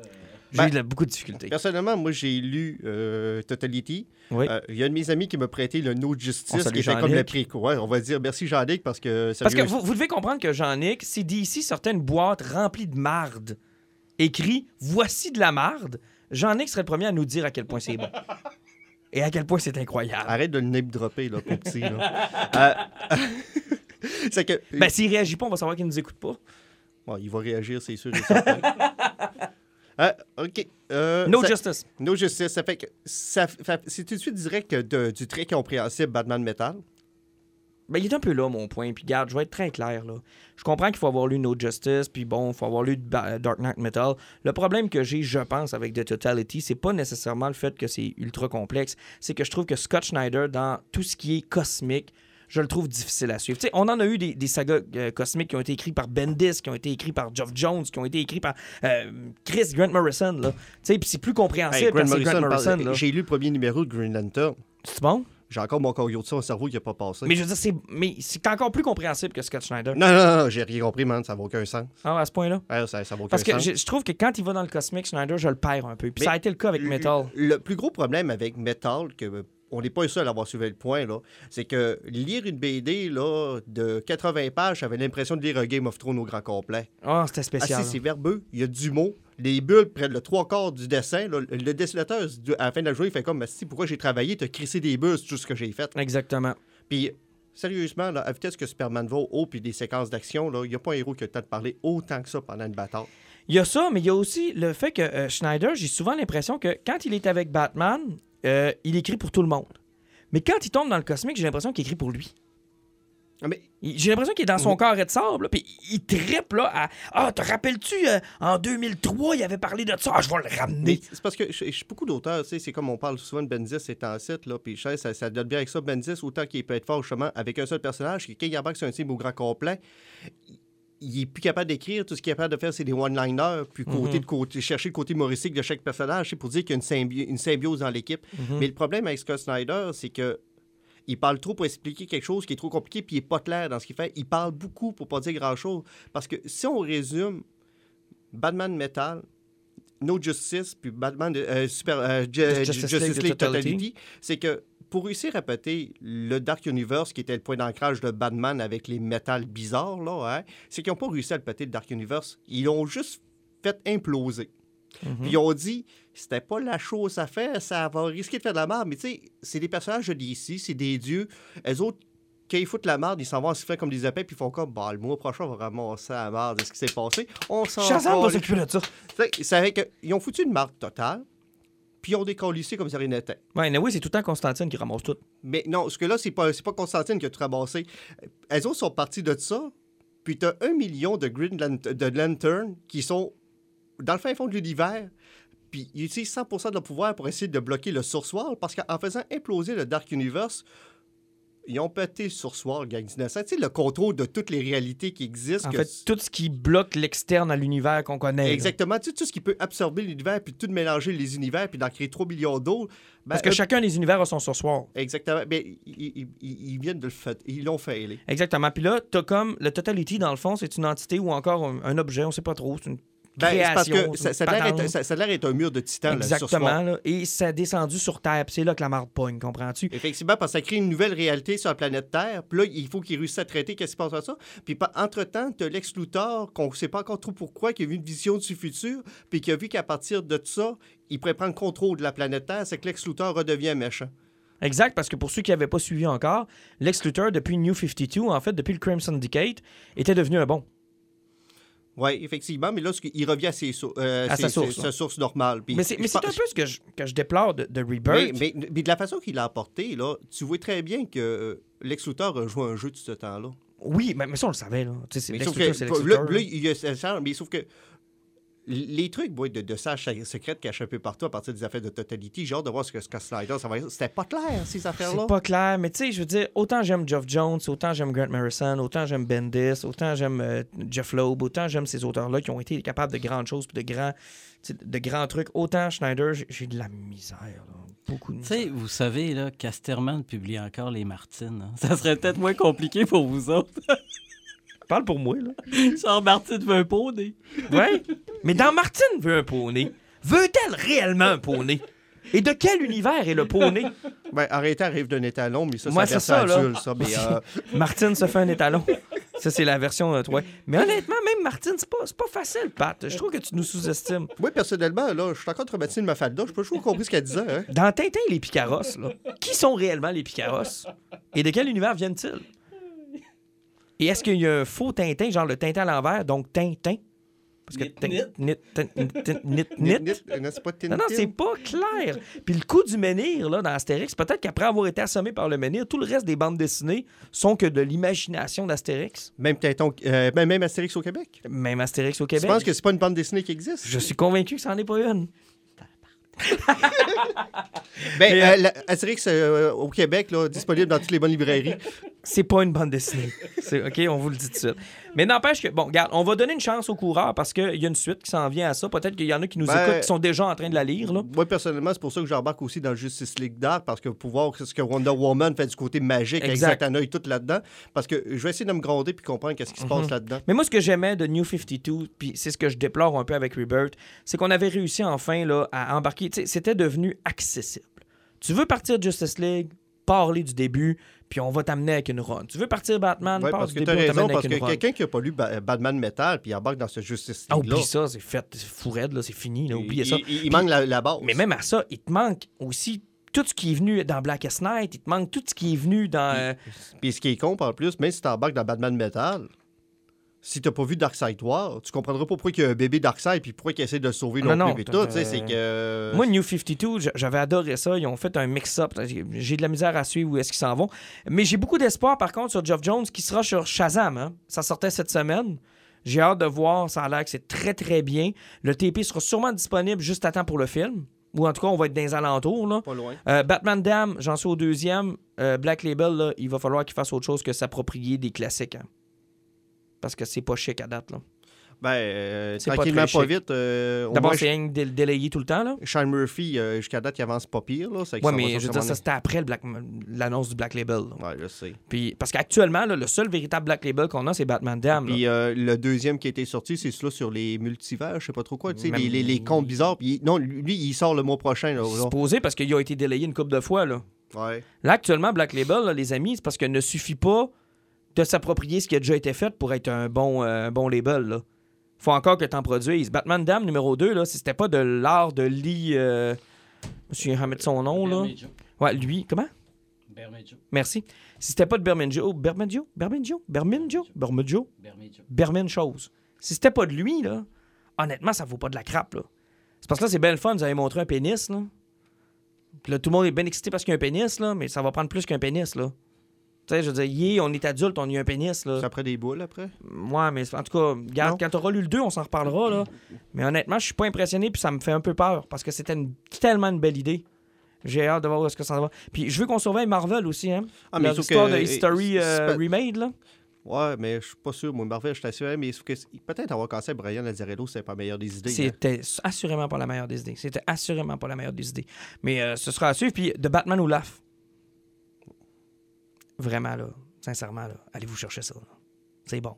J'ai Ben, eu de la- beaucoup de difficultés. Personnellement, moi, j'ai lu euh, Totality. Oui. Euh, Il y a un de mes amis qui m'a prêté le No Justice, qui était comme le préco. Ouais, on va dire merci Jean-Nic parce que. Parce que sérieux, vous, vous devez comprendre que Jean-Nic, si DC sortait une boîte remplie de marde, écrit Voici de la marde, Jean-Nic serait le premier à nous dire à quel point c'est bon. Et à quel point c'est incroyable. Arrête de le name dropper, là, pour petit. Là. Euh, c'est que. Ben, s'il réagit pas, on va savoir qu'il nous écoute pas. Bon, il va réagir, c'est sûr. Ah, OK. Euh, No ça- justice. No Justice, ça fait que. Ça, c'est tout de suite direct de- du très compréhensible Batman Metal? Ben, il est un peu là, mon point. Puis, garde, je vais être très clair, là. Je comprends qu'il faut avoir lu No Justice, puis bon, il faut avoir lu Ba- Dark Knight Metal. Le problème que j'ai, je pense, avec The Totality, c'est pas nécessairement le fait que c'est ultra complexe. C'est que je trouve que Scott Schneider, dans tout ce qui est cosmique, je le trouve difficile à suivre. Tu sais, on en a eu des, des sagas euh, cosmiques qui ont été écrits par Bendis, qui ont été écrits par Geoff Jones, qui ont été écrits par euh, Chris Grant Morrison, puis c'est plus compréhensible Hey, Grant Morrison. J'ai lu le premier numéro de Green Lantern. C'est bon? J'ai encore mon corps de son cerveau qui n'a pas passé. Mais je veux dire, c'est, mais c'est encore plus compréhensible que Scott Schneider. Non, non, non, j'ai rien compris, man. Ça n'a aucun sens. Ah, à ce point-là? Ouais, ça n'a aucun Parce que sens. je, je trouve que quand il va dans le cosmique, Schneider, je le perds un peu. Puis Mais ça a été le cas avec Metal. Le, plus gros problème avec Metal, que on n'est pas le seul à avoir suivi le point, là, c'est que lire une BD là, de 80 pages, j'avais l'impression de lire un Game of Thrones au grand complet. Ah, c'était spécial. c'est verbeux, il y a du mot. Les bulles prennent le trois quarts du dessin. là. Le, dessinateur, à la fin de la journée, il fait comme si pourquoi j'ai travaillé, t'as crissé des bulles, c'est tout ce que j'ai fait. Exactement. Puis, sérieusement, là, à vitesse que Superman va haut, puis des séquences d'action, il n'y a pas un héros qui a le temps de parler autant que ça pendant une bataille. Il y a ça, mais il y a aussi le fait que euh, Schneider, j'ai souvent l'impression que quand il est avec Batman, euh, il écrit pour tout le monde. Mais quand il tombe dans le cosmique, j'ai l'impression qu'il écrit pour lui. Ah, Mais J'ai l'impression qu'il est dans son Oui. carré de sable, puis il trippe là à Ah, te rappelles-tu, euh, en 2003, il avait parlé de ça, Ah, je vais le ramener. c'est parce que je suis beaucoup d'auteurs, tu sais, c'est comme on parle souvent de Bendis, site, là, puis ça, ça donne bien avec ça, Bendis, autant qu'il peut être fort, justement, avec un seul personnage, que quand il embarque sur un team au grand complet, il- est plus capable d'écrire, tout ce qu'il est capable de faire, c'est des one-liners, puis côté Mhm. de côté, chercher le côté humoristique de chaque personnage, c'est pour dire qu'il y a une, symbi- une symbiose dans l'équipe. Mhm. Mais le problème avec Scott Snyder, c'est que il parle trop pour expliquer quelque chose qui est trop compliqué, puis il n'est pas clair dans ce qu'il fait. Il parle beaucoup pour pas dire grand-chose. Parce que si on résume Batman Metal, No Justice, puis Batman de- euh, Super, euh, Ju- Justice Justice, League de League Totality. Totality, c'est que pour réussir à péter le Dark Universe, qui était le point d'ancrage de Batman avec les métals bizarres, là, hein, c'est qu'ils n'ont pas réussi à le péter, le Dark Universe. Ils l'ont juste fait imploser. Mhm. Puis ils ont dit, c'était pas la chose à faire, ça va risquer de faire de la merde. Mais tu sais, c'est des personnages de DC, c'est des dieux. Eux autres, quand ils foutent la merde, ils s'en vont en sifflant comme des épées, puis ils font comme, bah, le mois prochain, on va ramasser la merde de ce qui s'est passé. On s'en va. s'occuper de ça. C'est vrai qu'ils ont foutu une marque totale, puis ils ont décollissé comme si rien n'était. Ouais, mais oui, c'est tout le temps Constantine qui ramasse tout. Mais non, ce que là, c'est pas, pas Constantine qui a tout ramassé. Elles autres sont parties de ça, puis t'as un million de Green de Lantern qui sont dans le fin fond de l'univers, puis ils utilisent 100% de leur pouvoir pour essayer de bloquer le Source Wall, parce qu'en faisant imploser le Dark Universe, ils ont pété Source Wall, gang d'innocents. Tu sais, le contrôle de toutes les réalités qui existent. En que- fait, tout ce qui bloque l'externe à l'univers qu'on connaît. Exactement. Tu sais, tout ce qui peut absorber l'univers, puis tout mélanger les univers, puis d'en créer 3 millions d'autres. ben, Parce que eux- chacun des univers a son soir. Exactement. Mais ils, ils- ils- ils viennent de le faire. Ils l'ont fait. Exactement. Puis là, t'as comme le Totality, dans le fond, c'est une entité ou encore un, un objet, on sait pas trop. C'est une Ben, parce que ça, ça a ça- ça a l'air être un mur de titan. là, sur Exactement. là. Et ça a descendu sur Terre. Puis c'est là que la marde pogne, comprends-tu? Effectivement, parce que ça crée une nouvelle réalité sur la planète Terre. Puis là, il faut qu'ils réussissent à traiter qu'est-ce qui se passe à ça. Puis entre-temps, tu as Lex Luthor, qu'on ne sait pas encore trop pourquoi, qui a vu une vision du futur, puis qui a vu qu'à partir de ça, il pourrait prendre contrôle de la planète Terre. C'est que Lex Luthor redevient méchant. Exact, parce que pour ceux qui n'avaient pas suivi encore, Lex Luthor, depuis New 52, en fait, depuis le Crimson Syndicate, était devenu un bon. Oui, effectivement, mais là, il revient à, ses euh, À ses- sa ses- source, sa là. source normale. Puis Mais c'est un peu ce que je, que je déplore de, de Rebirth. mais- mais de la façon qu'il l'a apporté, là, tu vois très bien que euh, Lex Luthor a joué un jeu de ce temps-là. Oui, mais, mais ça, on le savait. Là. Mais sauf que, là, là, mais sauf que les trucs boy, de, de sages secrètes cachés un peu partout à partir des affaires de Totality, j'ai hâte de voir ce que Scott Snyder, ça va être- C'était pas clair, ces affaires-là. C'est pas clair, mais tu sais, je veux dire, autant j'aime Geoff Jones, autant j'aime Grant Morrison, autant j'aime Bendis, autant j'aime euh, Jeff Loeb, autant j'aime ces auteurs-là qui ont été capables de grandes choses puis de grands, de grands trucs. Autant Schneider, j'ai- de la misère, là. beaucoup de Tu sais, vous savez, là, Casterman publie encore les Martines. hein. Ça serait peut-être moins compliqué pour vous autres. Parle pour moi, là. Genre, Martine veut un poney. Ouais. Mais dans Martine veut un poney. Veut-elle réellement un poney? Et de quel univers est le poney? Ben, arrêtez arrive d'un étalon, mais ça, Moi, c'est ça, version là. adulte, ça. Mais, euh, Martine se fait un étalon. Ça, c'est la version 3. Mais honnêtement, même Martine, c'est pas, c'est pas facile, Pat. Je trouve que tu nous sous-estimes. moi, personnellement, là, je suis encore traumatisé de ma Mafalda. Je peux toujours compris ce qu'elle disait. Hein? Dans Tintin et les Picaros, là, qui sont réellement les Picaros? Et de quel univers viennent-ils? Et est-ce qu'il y a un faux Tintin, genre le Tintin à l'envers, donc Tintin? Parce que Nit, nit. nit, Non, non, c'est pas clair. Puis le coup du menhir, là, dans Astérix, peut-être qu'après avoir été assommé par le menhir, tout le reste des bandes dessinées sont que de l'imagination d'Astérix. Même, euh, ben, même Astérix au Québec. Même Astérix au Tu Québec. penses que c'est pas une bande dessinée qui existe? Je suis convaincu que ça n'en est pas une. Ben, Mais, euh, la- Astérix euh, au Québec, là, disponible dans toutes les bonnes librairies. C'est pas une bande dessinée. OK, on vous le dit tout de suite. Mais n'empêche que, bon, regarde, on va donner une chance aux coureurs parce qu'il y a une suite qui s'en vient à ça. Peut-être qu'il y en a qui nous Ben, écoutent qui sont déjà en train de la lire. Là. Moi, personnellement, c'est pour ça que j'embarque aussi dans Justice League Dark, parce que pour voir ce que Wonder Woman fait du côté magique, avec Exact. Zatanna et tout là-dedans, parce que je vais essayer de me gronder puis comprendre qu'est-ce qui se Mhm. passe là-dedans. Mais moi, ce que j'aimais de New 52, puis c'est ce que je déplore un peu avec Rebirth, c'est qu'on avait réussi enfin là, à embarquer. C'était devenu accessible. Tu veux partir de Justice League, parler du début, puis on va t'amener avec une run. Tu veux partir Batman, Ouais, parce du que début, tu as on raison, parce que quelqu'un qui n'a pas lu Ba- Batman Metal puis embarque dans ce Justice Ah, League-là, oublie ça, c'est fait, c'est fou raide, là, c'est fini, là, il, oubliez ça. il- il- il manque la, la base. Mais même à ça, il te manque aussi tout ce qui est venu dans Blackest Night, il te manque tout ce qui est venu dans... euh, Puis ce qui est con, en plus, même si tu embarques dans Batman Metal, si tu pas vu Darkseid War, tu comprendras pas pourquoi il y a un bébé Darkseid puis pourquoi il essaie de le sauver Non, non, non, plus. t'as- c'est que... Moi, New 52, j- j'avais adoré ça. Ils ont fait un mix-up. J'ai de la misère à suivre où est-ce qu'ils s'en vont. Mais j'ai beaucoup d'espoir, par contre, sur Geoff Jones, qui sera sur Shazam. hein. Ça sortait cette semaine. J'ai hâte de voir. Ça a l'air que c'est très, très bien. Le TP sera sûrement disponible juste à temps pour le film. Ou en tout cas, on va être dans les alentours. Là. Pas loin. Euh, Batman Dam, j'en suis au deuxième. Euh, Black Label, là, il va falloir qu'il fasse autre chose que s'approprier des classiques. hein. Parce que c'est pas chic à date. là. Ben, euh, C'est pas tranquillement, pas, chic. vite. euh, D'abord, c'est rien que dé- délayé tout le temps. Là. Sean Murphy, euh, jusqu'à date, il avance pas pire. Là, que Ouais, mais je veux dire, ça c'était après l'annonce du Black Label. là. Ouais, je sais. Puis, parce qu'actuellement, le seul véritable Black Label qu'on a, c'est Batman Dam. Puis euh, le deuxième qui a été sorti, c'est celui sur les multivers, je sais pas trop quoi, tu sais, les, les, les contes bizarres. Puis non, lui, il sort le mois prochain. Là. Supposé parce qu'il a été délayé une couple de fois. Là, Ouais. là actuellement, Black Label, là, les amis, c'est parce qu'il ne suffit pas de s'approprier ce qui a déjà été fait pour être un bon, euh, un bon label. Là. faut encore que tu en produises. Batman Dam numéro 2, là, si c'était pas de l'art de Lee. Euh... Je me souviens son nom. là. Bermejo. Ouais, lui. Comment? Bermejo. Merci. Si c'était pas de. Berminjo Berminjo Berminjo Berminjo Bermejo. Bermin chose. Si c'était pas de lui, là, honnêtement, ça vaut pas de la crape, là. C'est parce que là, c'est bien le fun, vous avez montré un pénis, là. Puis là, tout le monde est bien excité parce qu'il y a un pénis, là, mais ça va prendre plus qu'un pénis, là. Tu sais, je veux dire, yeah, on est adulte, on a eu un pénis, là. Ça prend des boules après? Ouais, mais en tout cas, regarde, quand t'auras lu le 2, on s'en reparlera, là. Mais honnêtement, je suis pas impressionné, puis ça me fait un peu peur, parce que c'était une- tellement une belle idée. J'ai hâte de voir où est-ce que ça va. Puis je veux qu'on surveille Marvel aussi, hein. Ah, mais Leur sauf histoire que, de History c'est euh, Remade, là. Ouais, mais je suis pas sûr. Moi, Marvel, je t'assure, mais c'est- peut-être avoir cassé à Brian Lazzarello, c'est pas la meilleure des idées. hein. C'était assurément pas la meilleure des idées. C'était assurément pas la meilleure des idées. Mais euh, ce sera à suivre. Puis de Batman ou Laf. Vraiment, là. Sincèrement, là. Allez vous chercher ça. C'est bon.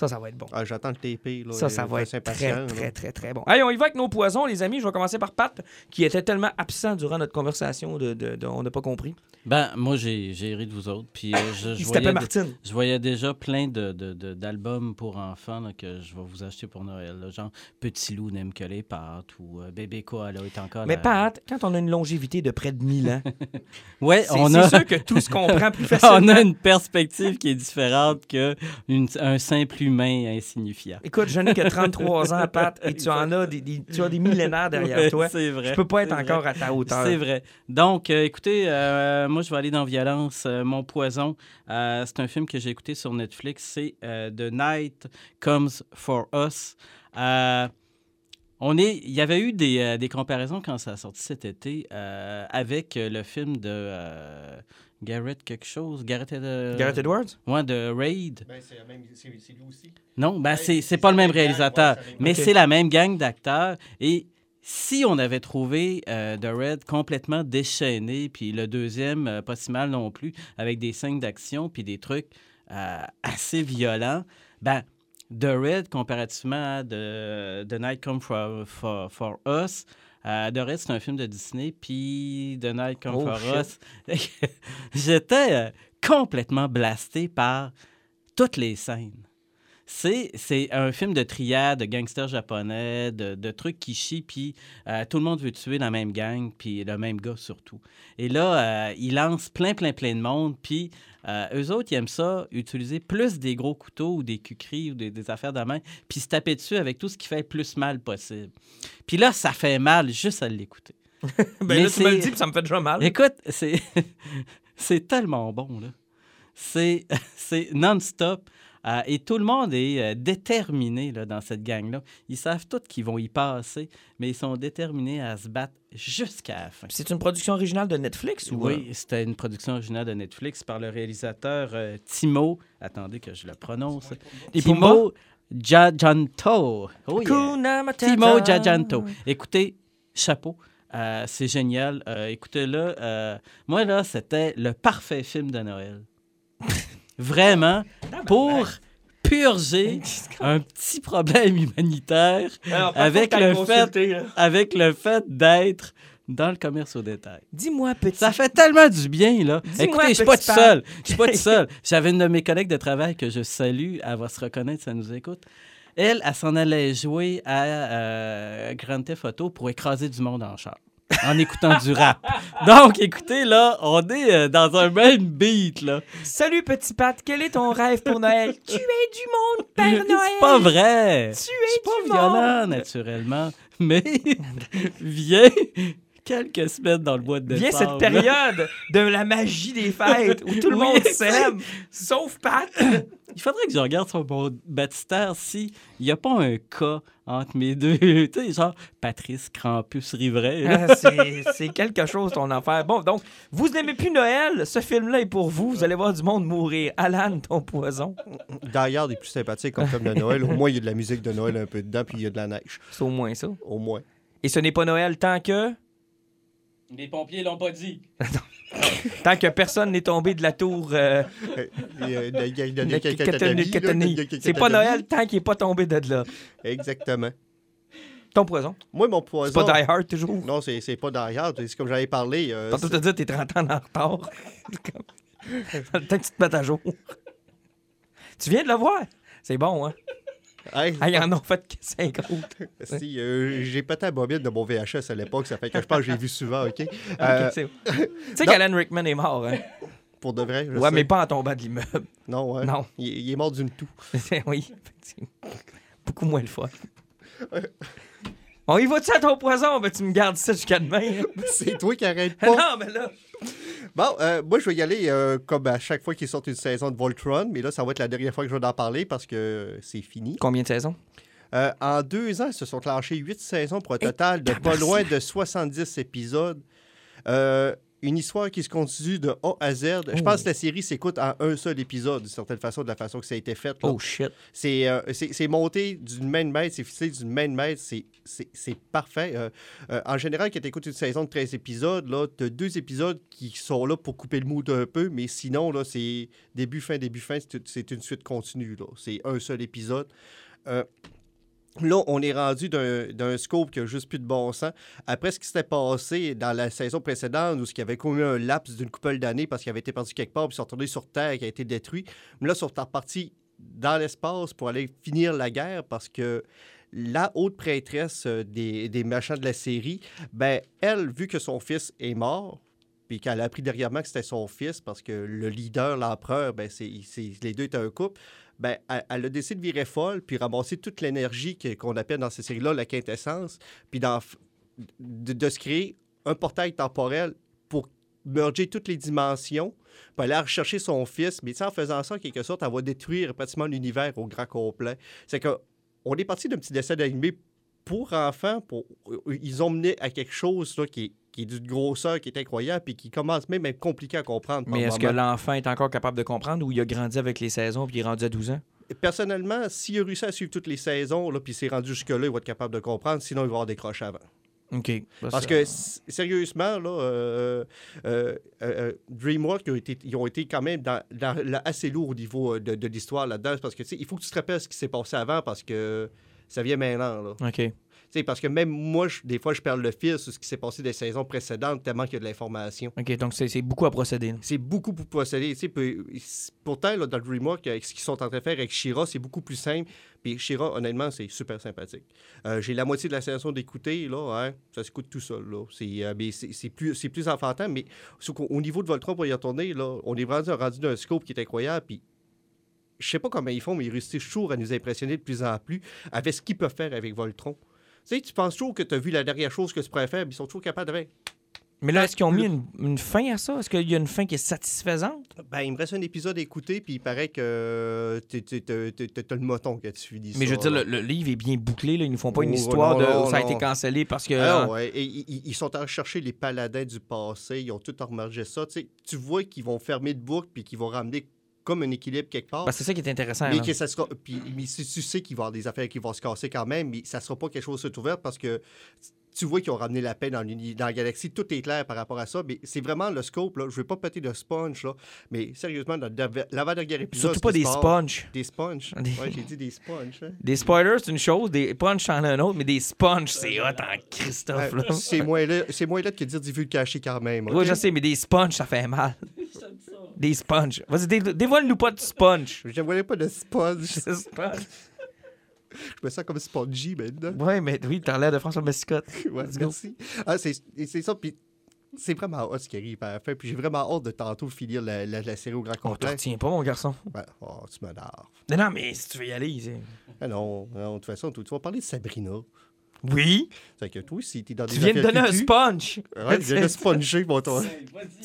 Ça, ça va être bon. Ah, J'attends le TP. Là, Ça, ça va être très, là. très, très, très bon. Allez, on y va avec nos poisons, les amis. Je vais commencer par Pat, qui était tellement absent durant notre conversation de, de- de- on n'a pas compris. Ben, moi, j'ai j'ai ri de vous autres. Puis euh, je, je Il se voyais Martine. Je voyais déjà plein de, de- de- d'albums pour enfants là, que je vais vous acheter pour Noël. là, genre Petit loup n'aime que les pâtes ou euh, Bébé Koala est encore Mais la- Pat, quand on a une longévité de près de 1000 ans, Ouais, c'est on c'est a, sûr que tout se comprend plus on facilement. a une perspective qui est différente qu'un simple humain insignifiant. Écoute, je n'ai que 33 ans, Pat, et tu en as des, des- tu as des millénaires derrière toi. C'est vrai. Je peux pas être encore vrai. à ta hauteur. C'est vrai. Donc, euh, écoutez, euh, moi, je vais aller dans Violence, euh, Mon Poison. C'est un film que j'ai écouté sur Netflix. C'est The Night Comes for Us. On est, il y avait eu des, euh, des comparaisons quand ça a sorti cet été euh, avec le film de euh, Garrett quelque chose? Garrett, euh, Gareth Edwards? Ouais, de Raid. Ben, c'est lui aussi. Non, ben Ouais, c'est pas le même gang, réalisateur, ouais, mais c'est la même gang d'acteurs. Et si on avait trouvé euh, The Red complètement déchaîné, puis le deuxième, euh, pas si mal non plus, avec des scènes d'action, puis des trucs euh, assez violents, ben The Red, comparativement à The, The Night Come For, for, for Us, euh, Red, c'est un film de Disney, puis The Night Come Oh, For shit. Us, j'étais euh, complètement blasté par toutes les scènes. C'est, c'est un film de triade, de gangsters japonais, de, de trucs qui chient, puis euh, tout le monde veut tuer la même gang, puis le même gars surtout. Et là, euh, ils lancent plein, plein, plein de monde, puis euh, eux autres, ils aiment ça, utiliser plus des gros couteaux ou des cucris ou des, des affaires de main, puis se taper dessus avec tout ce qui fait le plus mal possible. Puis là, ça fait mal juste à l'écouter. Ben Mais là, tu me le dis, puis ça me fait déjà mal. Écoute, c'est c'est tellement bon, là. C'est c'est non-stop. Euh, et tout le monde est euh, déterminé là, dans cette gang-là. Ils savent tous qu'ils vont y passer, mais ils sont déterminés à se battre jusqu'à la fin. C'est une production originale de Netflix ou Oui, c'était une production originale de Netflix par le réalisateur euh, Timo. Attendez que je le prononce. Et Timo Giajanto. Oh, yeah. Timo Giajanto. Écoutez, chapeau. Euh, c'est génial. Euh, Écoutez-le. euh, moi, là, c'était le parfait film de Noël. Vraiment, pour purger un petit problème humanitaire Alors, par avec le fait, là. avec le fait d'être dans le commerce au détail. Dis-moi, petit. Ça fait tellement du bien, là. Écoutez, je suis pas tout seul. Je suis pas tout seul. J'avais une de mes collègues de travail que je salue. Elle va se reconnaître, ça nous écoute. Elle, elle s'en allait jouer à euh, Grand Theft Auto pour écraser du monde en char. En écoutant du rap. Donc, écoutez, là, on est euh, dans un même beat, là. Salut, petit Pat. Quel est ton rêve pour Noël? tu es du monde, Père Noël. C'est pas vrai. Tu C'est es pas du violent, monde. naturellement. Mais viens quelques semaines dans le mois de Viens décembre. cette période de la magie des fêtes où tout le Oui, monde s'aime, sauf Pat. Il faudrait que je regarde sur mon baptistère si il n'y a pas un cas entre mes deux. tu sais, genre Patrice Krampus Rivray. Ah, c'est c'est quelque chose ton affaire. Bon, donc, vous n'aimez plus Noël, ce film-là est pour vous. Vous allez voir du monde mourir. Alan, ton poison. D'ailleurs, est plus sympathique comme film de Noël. Au moins, il y a de la musique de Noël un peu dedans, puis il y a de la neige. C'est au moins ça. Au moins. Et ce n'est pas Noël tant que... Les pompiers l'ont pas dit. Tant que personne n'est tombé de la tour... euh, C'est pas Noël tant qu'il n'est pas tombé de là. Exactement. Ton poison. Moi, mon C'est poison. pas Die Hard, toujours? Non, c'est c'est pas derrière. C'est comme j'avais parlé. euh, Tantôt, c'est- te dire t'es 30 ans en retard. C'est Peut-être que tu te mettes à jour. Tu viens de le voir? C'est bon, hein? Hey, Ah, ils en ont fait que 50. si, euh, j'ai pété la bobine de mon VHS à l'époque, ça fait que je pense que j'ai vu souvent, OK? Ok, Euh, tu sais qu'Alan Rickman est mort, hein? pour de vrai, je Ouais, sais. mais pas en tombant de l'immeuble. Non, ouais. Non. Il, il est mort d'une toux. oui, effectivement. Beaucoup moins le fun. On y va-tu à ton poison? Ben, tu me gardes ça jusqu'à demain. c'est toi qui arrête pas. non, mais là... Bon, euh, moi, je vais y aller euh, comme à chaque fois qu'il sort une saison de Voltron, mais là, ça va être la dernière fois que je vais en parler parce que c'est fini. Combien de saisons? Euh, en deux ans, ils se sont clenchés huit saisons pour un total de pas loin de 70 épisodes. Euh, une histoire qui se continue de A à Z. Je pense que la série s'écoute en un seul épisode, d'une certaine façon, de la façon que ça a été fait. là. Oh shit. C'est euh, c'est- monté d'une main de maître, c'est fixé d'une main de maître, c'est- parfait. Euh, euh, en général, quand tu écoutes une saison de 13 épisodes, tu as deux épisodes qui sont là pour couper le mood un peu, mais sinon, là, c'est début, fin, début, fin, c'est c'est une suite continue. là. C'est un seul épisode. Là, on est rendu d'un scope qui a juste plus de bon sens. Après ce qui s'était passé dans la saison précédente, où il y avait connu un laps d'une couple d'années parce qu'il avait été perdu quelque part, puis ils sont retournés sur Terre, qui a été détruit. Mais là, ils sont repartis dans l'espace pour aller finir la guerre parce que la haute prêtresse euh, des, des machins de la série, ben, elle, vu que son fils est mort, puis qu'elle a appris dernièrement que c'était son fils parce que le leader, l'empereur, ben, c'est- les deux étaient un couple, ben, elle, a décidé de virer folle, puis ramasser toute l'énergie qu'on appelle dans ces séries-là la quintessence, puis de, de se créer un portail temporel pour merger toutes les dimensions, puis aller rechercher son fils. Mais en faisant ça, en quelque sorte, elle va détruire pratiquement l'univers au grand complet. C'est que on est parti d'un petit dessin animé pour enfants. Pour... Ils ont mené à quelque chose là, qui, est, qui est d'une grosseur qui est incroyable, puis qui commence même à être compliqué à comprendre. Mais est-ce que l'enfant est encore capable de comprendre ou il a grandi avec les saisons puis il est rendu à 12 ans? Personnellement, s'il a réussi à suivre toutes les saisons, là, puis s'est rendu jusque-là, il va être capable de comprendre. Sinon, il va avoir décroché avant. OK. Parce que, sérieusement, là, euh, euh, euh, DreamWorks, ils ont, été, ils ont été quand même dans, dans- là, assez lourds au niveau euh, de, de l'histoire là-dedans. Parce que, tu sais, il faut que tu te rappelles ce qui s'est passé avant parce que ça vient maintenant, là. OK. Tu sais, parce que même moi, je- des fois, je perds le fil sur ce qui s'est passé des saisons précédentes tellement qu'il y a de l'information. OK, donc c'est beaucoup à procéder. C'est beaucoup pour procéder. pourtant, là, dans DreamWorks, avec ce qu'ils sont en train de faire avec Shira, c'est beaucoup plus simple. Puis Shira, honnêtement, c'est super sympathique. Euh, J'ai la moitié de la saison d'écouter, là, hein, ça s'écoute tout seul. C'est, euh, c'est, plus, enfantin, mais au niveau de Voltron, pour y retourner, là, on est rendu, rendu d'un scope qui est incroyable. Puis je sais pas comment ils font, mais ils réussissent toujours à nous impressionner de plus en plus avec ce qu'ils peuvent faire avec Voltron. Tu sais, tu penses toujours que tu as vu la dernière chose que tu pourrais faire, mais ils sont toujours capables de faire. Mais là, est-ce qu'ils ont mis une, une fin à ça? Est-ce qu'il y a une fin qui est satisfaisante? Ben, il me reste un épisode à écouter, puis il paraît que tu as le moton que tu finis Mais je veux dire, le, le livre est bien bouclé. Là. Ils ne font pas une Oh, histoire non, de non, ça a été cancellé parce que. Ah, ouais. Et ils, ils- sont allés chercher les paladins du passé, ils ont tout remergé ça. Tu vois qu'ils vont fermer de boucle, puis qu'ils vont ramener comme un équilibre quelque part. C'est ça qui est intéressant. mais que ça sera. Puis, mais si tu sais qu'il va y avoir des affaires qui vont se casser quand même, mais ça sera pas quelque chose de tout ouvert parce que tu vois qu'ils ont ramené la paix dans, dans la galaxie. Tout est clair par rapport à ça. Mais c'est vraiment le scope. Là. Je vais pas péter de sponge, là. Mais sérieusement, dans l'avant-dernier épisode. Surtout pas des sponges. Des sponges? Des- Ouais, j'ai dit des sponges. hein. Des spoilers, c'est une chose. Des punch, c'en a un autre. Mais des sponges, c'est hot en Christophe. Là. c'est moins là, c'est moins là que dire du vu caché quand même. Oui, je sais, mais des sponges, ça fait mal. Des sponges. Vas-y, dé- dévoile-nous pas de sponge. Je ne voulais pas de sponge. C'est sponge. Je me sens comme spongy maintenant. Ouais, mais oui, t'as l'air de François Mascotte. Ouais, merci. Ah, c'est ça. Puis c'est vraiment hot ce qui arrive à la fin. Puis j'ai vraiment hâte de tantôt finir la, la- la série au grand On te complet. retient pas, mon garçon. Ben, oh, tu m'énerves. Non, non, mais si tu veux y aller, c'est... Ah non, non, de toute façon, tu vas parler de Sabrina. Oui, C'est que toi, si t'es dans des tu viens de donner un sponge. Ouais, je viens de sponger, mon toi.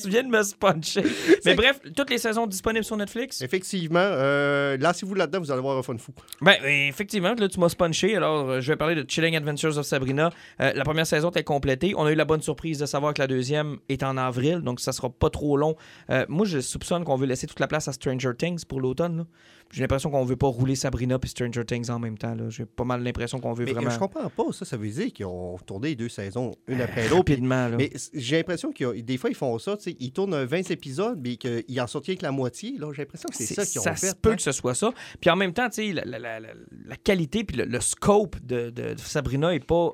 Tu viens de me sponcher. Mais bref, toutes les saisons disponibles sur Netflix. Effectivement, euh, lancez-vous là-dedans, vous allez avoir un fun fou. Ben, effectivement, là, tu m'as sponché. Alors, euh, je vais parler de Chilling Adventures of Sabrina. Euh, la première saison est complétée. On a eu la bonne surprise de savoir que la deuxième est en avril, donc ça sera pas trop long. Euh, moi, je soupçonne qu'on veut laisser toute la place à Stranger Things pour l'automne. J'ai l'impression qu'on veut pas rouler Sabrina puis Stranger Things en même temps. J'ai pas mal l'impression qu'on veut Mais vraiment je comprends pas, ça, ça veut dire qu'ils ont tourné les deux saisons, une après l'autre. puis- rapidement. là. Mais j'ai l'impression que des fois, ils font ça, tu sais, ils tournent un 20 épisodes, mais qu'ils en sortent que la moitié. J'ai l'impression que c'est ça qu'ils ont ça fait. se peut hein. que ce soit ça. Puis en même temps, la, la- la- la- qualité puis le, le scope de, de Sabrina est pas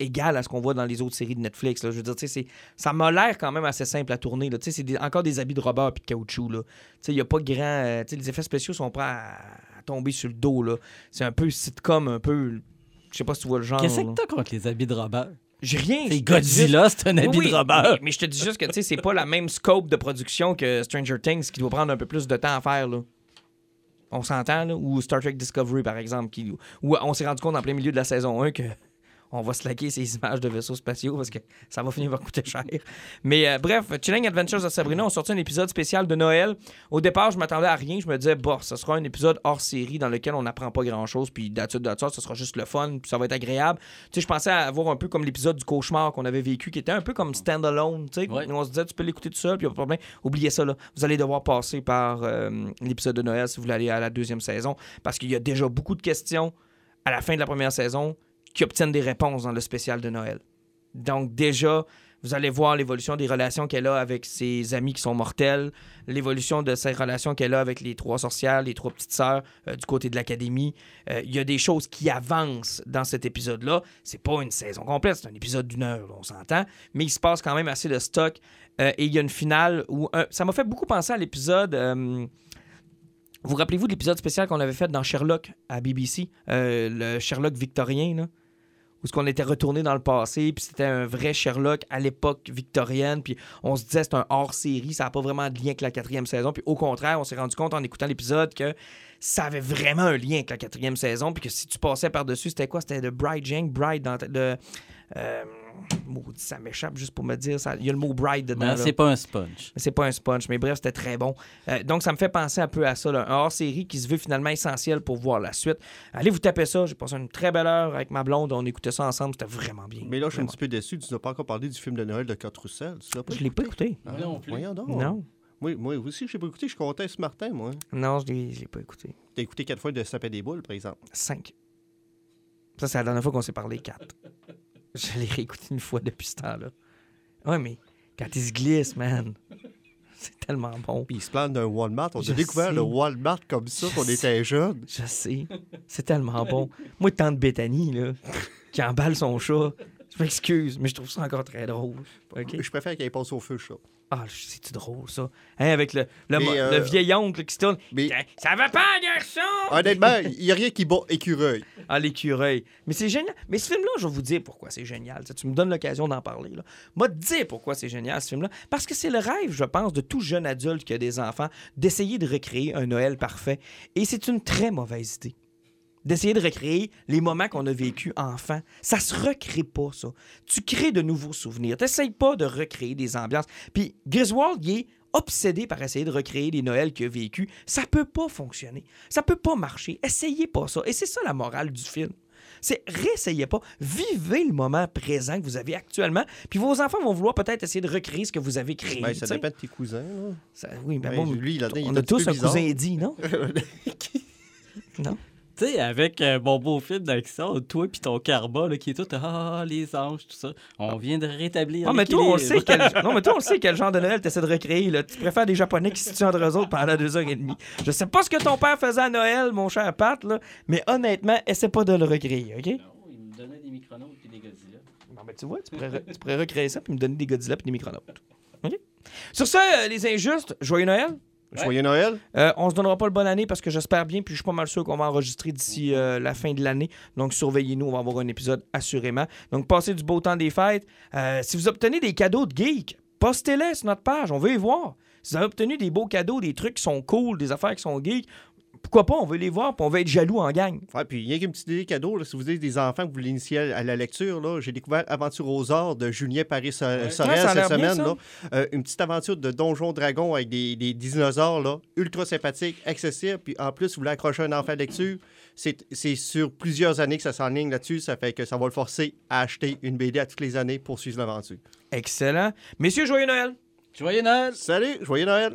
égal à ce qu'on voit dans les autres séries de Netflix. là. Je veux dire, tu sais, c'est- ça m'a l'air quand même assez simple à tourner. là. Tu sais, c'est des- encore des habits de rubber puis de caoutchouc. là. Tu sais, il n'y a pas grand... euh, tu sais, les effets spéciaux sont pas à, à tomber sur le dos. là. C'est un peu sitcom, un peu... Je sais pas si tu vois le genre. Qu'est-ce que t'as contre les habits de Robert? J'ai rien. C'est Godzilla, c'est un habit oui, de Robert. Mais, mais je te dis juste que tu sais, c'est pas la même scope de production que Stranger Things qui doit prendre un peu plus de temps à faire. Là. On s'entend, là? Ou Star Trek Discovery, par exemple, qui, où on s'est rendu compte en plein milieu de la saison 1 que on va slacker ces images de vaisseaux spatiaux parce que ça va finir par coûter cher. Mais euh, bref, Chilling Adventures of Sabrina, on sorti un épisode spécial de Noël. Au départ, je m'attendais à rien. Je me disais, bon, ce sera un épisode hors série dans lequel on n'apprend pas grand-chose, puis d'attitude de ça, ce sera juste le fun, puis ça va être agréable. Tu sais, je pensais avoir un peu comme l'épisode du cauchemar qu'on avait vécu, qui était un peu comme stand-alone, tu sais. Ouais. On se disait, tu peux l'écouter tout seul, puis y a pas de problème. Oubliez ça, là. Vous allez devoir passer par euh, l'épisode de Noël si vous voulez aller à la deuxième saison, parce qu'il y a déjà beaucoup de questions à la fin de la première saison qui obtiennent des réponses dans le spécial de Noël. Donc déjà, vous allez voir l'évolution des relations qu'elle a avec ses amis qui sont mortels, l'évolution de ses relations qu'elle a avec les trois sorcières, les trois petites sœurs euh, du côté de l'académie. Euh, Il y a des choses qui avancent dans cet épisode-là. C'est pas une saison complète, c'est un épisode d'une heure, on s'entend, mais il se passe quand même assez de stock. Euh, et il y a une finale où ça m'a fait beaucoup penser à l'épisode. vous rappelez-vous de l'épisode spécial qu'on avait fait dans Sherlock à BBC, le Sherlock victorien, là, où ce qu'on était retourné dans le passé, puis c'était un vrai Sherlock à l'époque victorienne, puis on se disait c'est un hors-série, ça n'a pas vraiment de lien avec la quatrième saison, puis au contraire, on s'est rendu compte en écoutant l'épisode que ça avait vraiment un lien avec la quatrième saison, puis que si tu passais par-dessus, c'était quoi? C'était de Bride Jane, Bride dans... De, euh, maudit, ça m'échappe juste pour me dire, ça- il y a le mot Bride dedans. C'est pas un sponge. Mais c'est pas un sponge, mais bref, c'était très bon. Euh, donc, ça me fait penser un peu à ça, là, un hors-série qui se veut finalement essentiel pour voir la suite. Allez vous taper ça. J'ai passé une très belle heure avec ma blonde. On écoutait ça ensemble. C'était vraiment bien. Mais là, je suis un petit peu déçu. Tu n'as pas encore parlé du film de Noël de Kurt Russell. Tu l'as pas Je l'ai pas écouté? Ah, Moi non plus. Voyons donc. Non. Oui, moi aussi, je l'ai pas écouté. Je suis content ce Martin, moi. Non, je l'ai l'ai pas écouté. T'as écouté quatre fois de Sapin des boules, par exemple. Cinq. Ça, c'est la dernière fois qu'on s'est parlé. Quatre. Je l'ai réécouté une fois depuis ce temps-là. Ouais, mais quand il se glisse, man, c'est tellement bon. Puis il se plante d'un Walmart. On Je a découvert sais. le Walmart comme ça quand on était jeunes. Je sais. C'est tellement bon. Moi, tant de Bethany, là, qui emballe son chat, je m'excuse, mais je trouve ça encore très drôle. Je préfère qu'il passe au feu, ça. Ah, c'est-tu drôle, ça? Hein, avec le, le, Mais, euh, le vieil oncle qui se tourne. Mais Ça va pas, garçon! honnêtement, il n'y a rien qui bat écureuil. Ah, l'écureuil. Mais c'est génial. Mais ce film-là, je vais vous dire pourquoi c'est génial. Tu me donnes l'occasion d'en parler. Là. Moi, te dire pourquoi c'est génial, ce film-là. Parce que c'est le rêve, je pense, de tout jeune adulte qui a des enfants, d'essayer de recréer un Noël parfait. Et c'est une très mauvaise idée. D'essayer de recréer les moments qu'on a vécus enfant. Ça se recrée pas, ça. Tu crées de nouveaux souvenirs. T'essayes pas de recréer des ambiances. Puis Griswold, il est obsédé par essayer de recréer les Noëls qu'il a vécus. Ça peut pas fonctionner. Ça peut pas marcher. Essayez pas ça. Et c'est ça la morale du film. C'est réessayez pas. Vivez le moment présent que vous avez actuellement. Puis vos enfants vont vouloir peut-être essayer de recréer ce que vous avez créé. Ben, ça dépend de tes cousins. là. Ça- oui, ben Ouais, bon, lui, là-dedans, il on a tous un bizarre. cousin Eddie, non? non? Tu sais, avec un bon beau film d'action, toi puis ton karma là, qui est tout ah les anges tout ça, on vient de rétablir Non, mais toi, on sait quel... non, mais toi, on le sait quel genre de Noël tu essaies de recréer. Là. Tu préfères des Japonais qui se tuent entre eux autres pendant deux heures et demie. Je sais pas ce que ton père faisait à Noël, mon cher Pat, là, mais honnêtement, essaie pas de le recréer, OK? Non, il me donnait des micronautes puis des Godzilla. Non, mais tu vois, tu pourrais, re- tu pourrais recréer ça puis me donner des Godzilla puis des micronautes. OK? Sur ça, euh, les injustes, joyeux Noël. Joyeux Noël. Euh, on se donnera pas le bonne année parce que j'espère bien, puis je suis pas mal sûr qu'on va enregistrer d'ici euh, la fin de l'année. Donc surveillez-nous, on va avoir un épisode assurément. Donc passez du beau temps des fêtes. Euh, si vous obtenez des cadeaux de geek, postez-les sur notre page, on veut les voir. Si vous avez obtenu des beaux cadeaux, des trucs qui sont cool, des affaires qui sont geeks, pourquoi pas, on veut les voir, puis on veut être jaloux en gang. Ouais, puis il y a qu'une petite idée cadeau. là, si vous avez des enfants que vous voulez initier à la lecture, là, j'ai découvert Aventure aux arts de Julien Paris Sorel Ouais, ça a l'air cette bien, semaine. ça. là. Euh, une petite aventure de Donjon Dragon avec des, des dinosaures, là, ultra sympathique, accessible. Puis en plus, vous voulez accrocher un enfant à lecture, c'est c'est sur plusieurs années que ça s'enligne là-dessus. Ça fait que ça va le forcer à acheter une BD à toutes les années pour suivre l'aventure. Excellent. Messieurs, joyeux Noël! Joyeux Noël! Salut, joyeux Noël!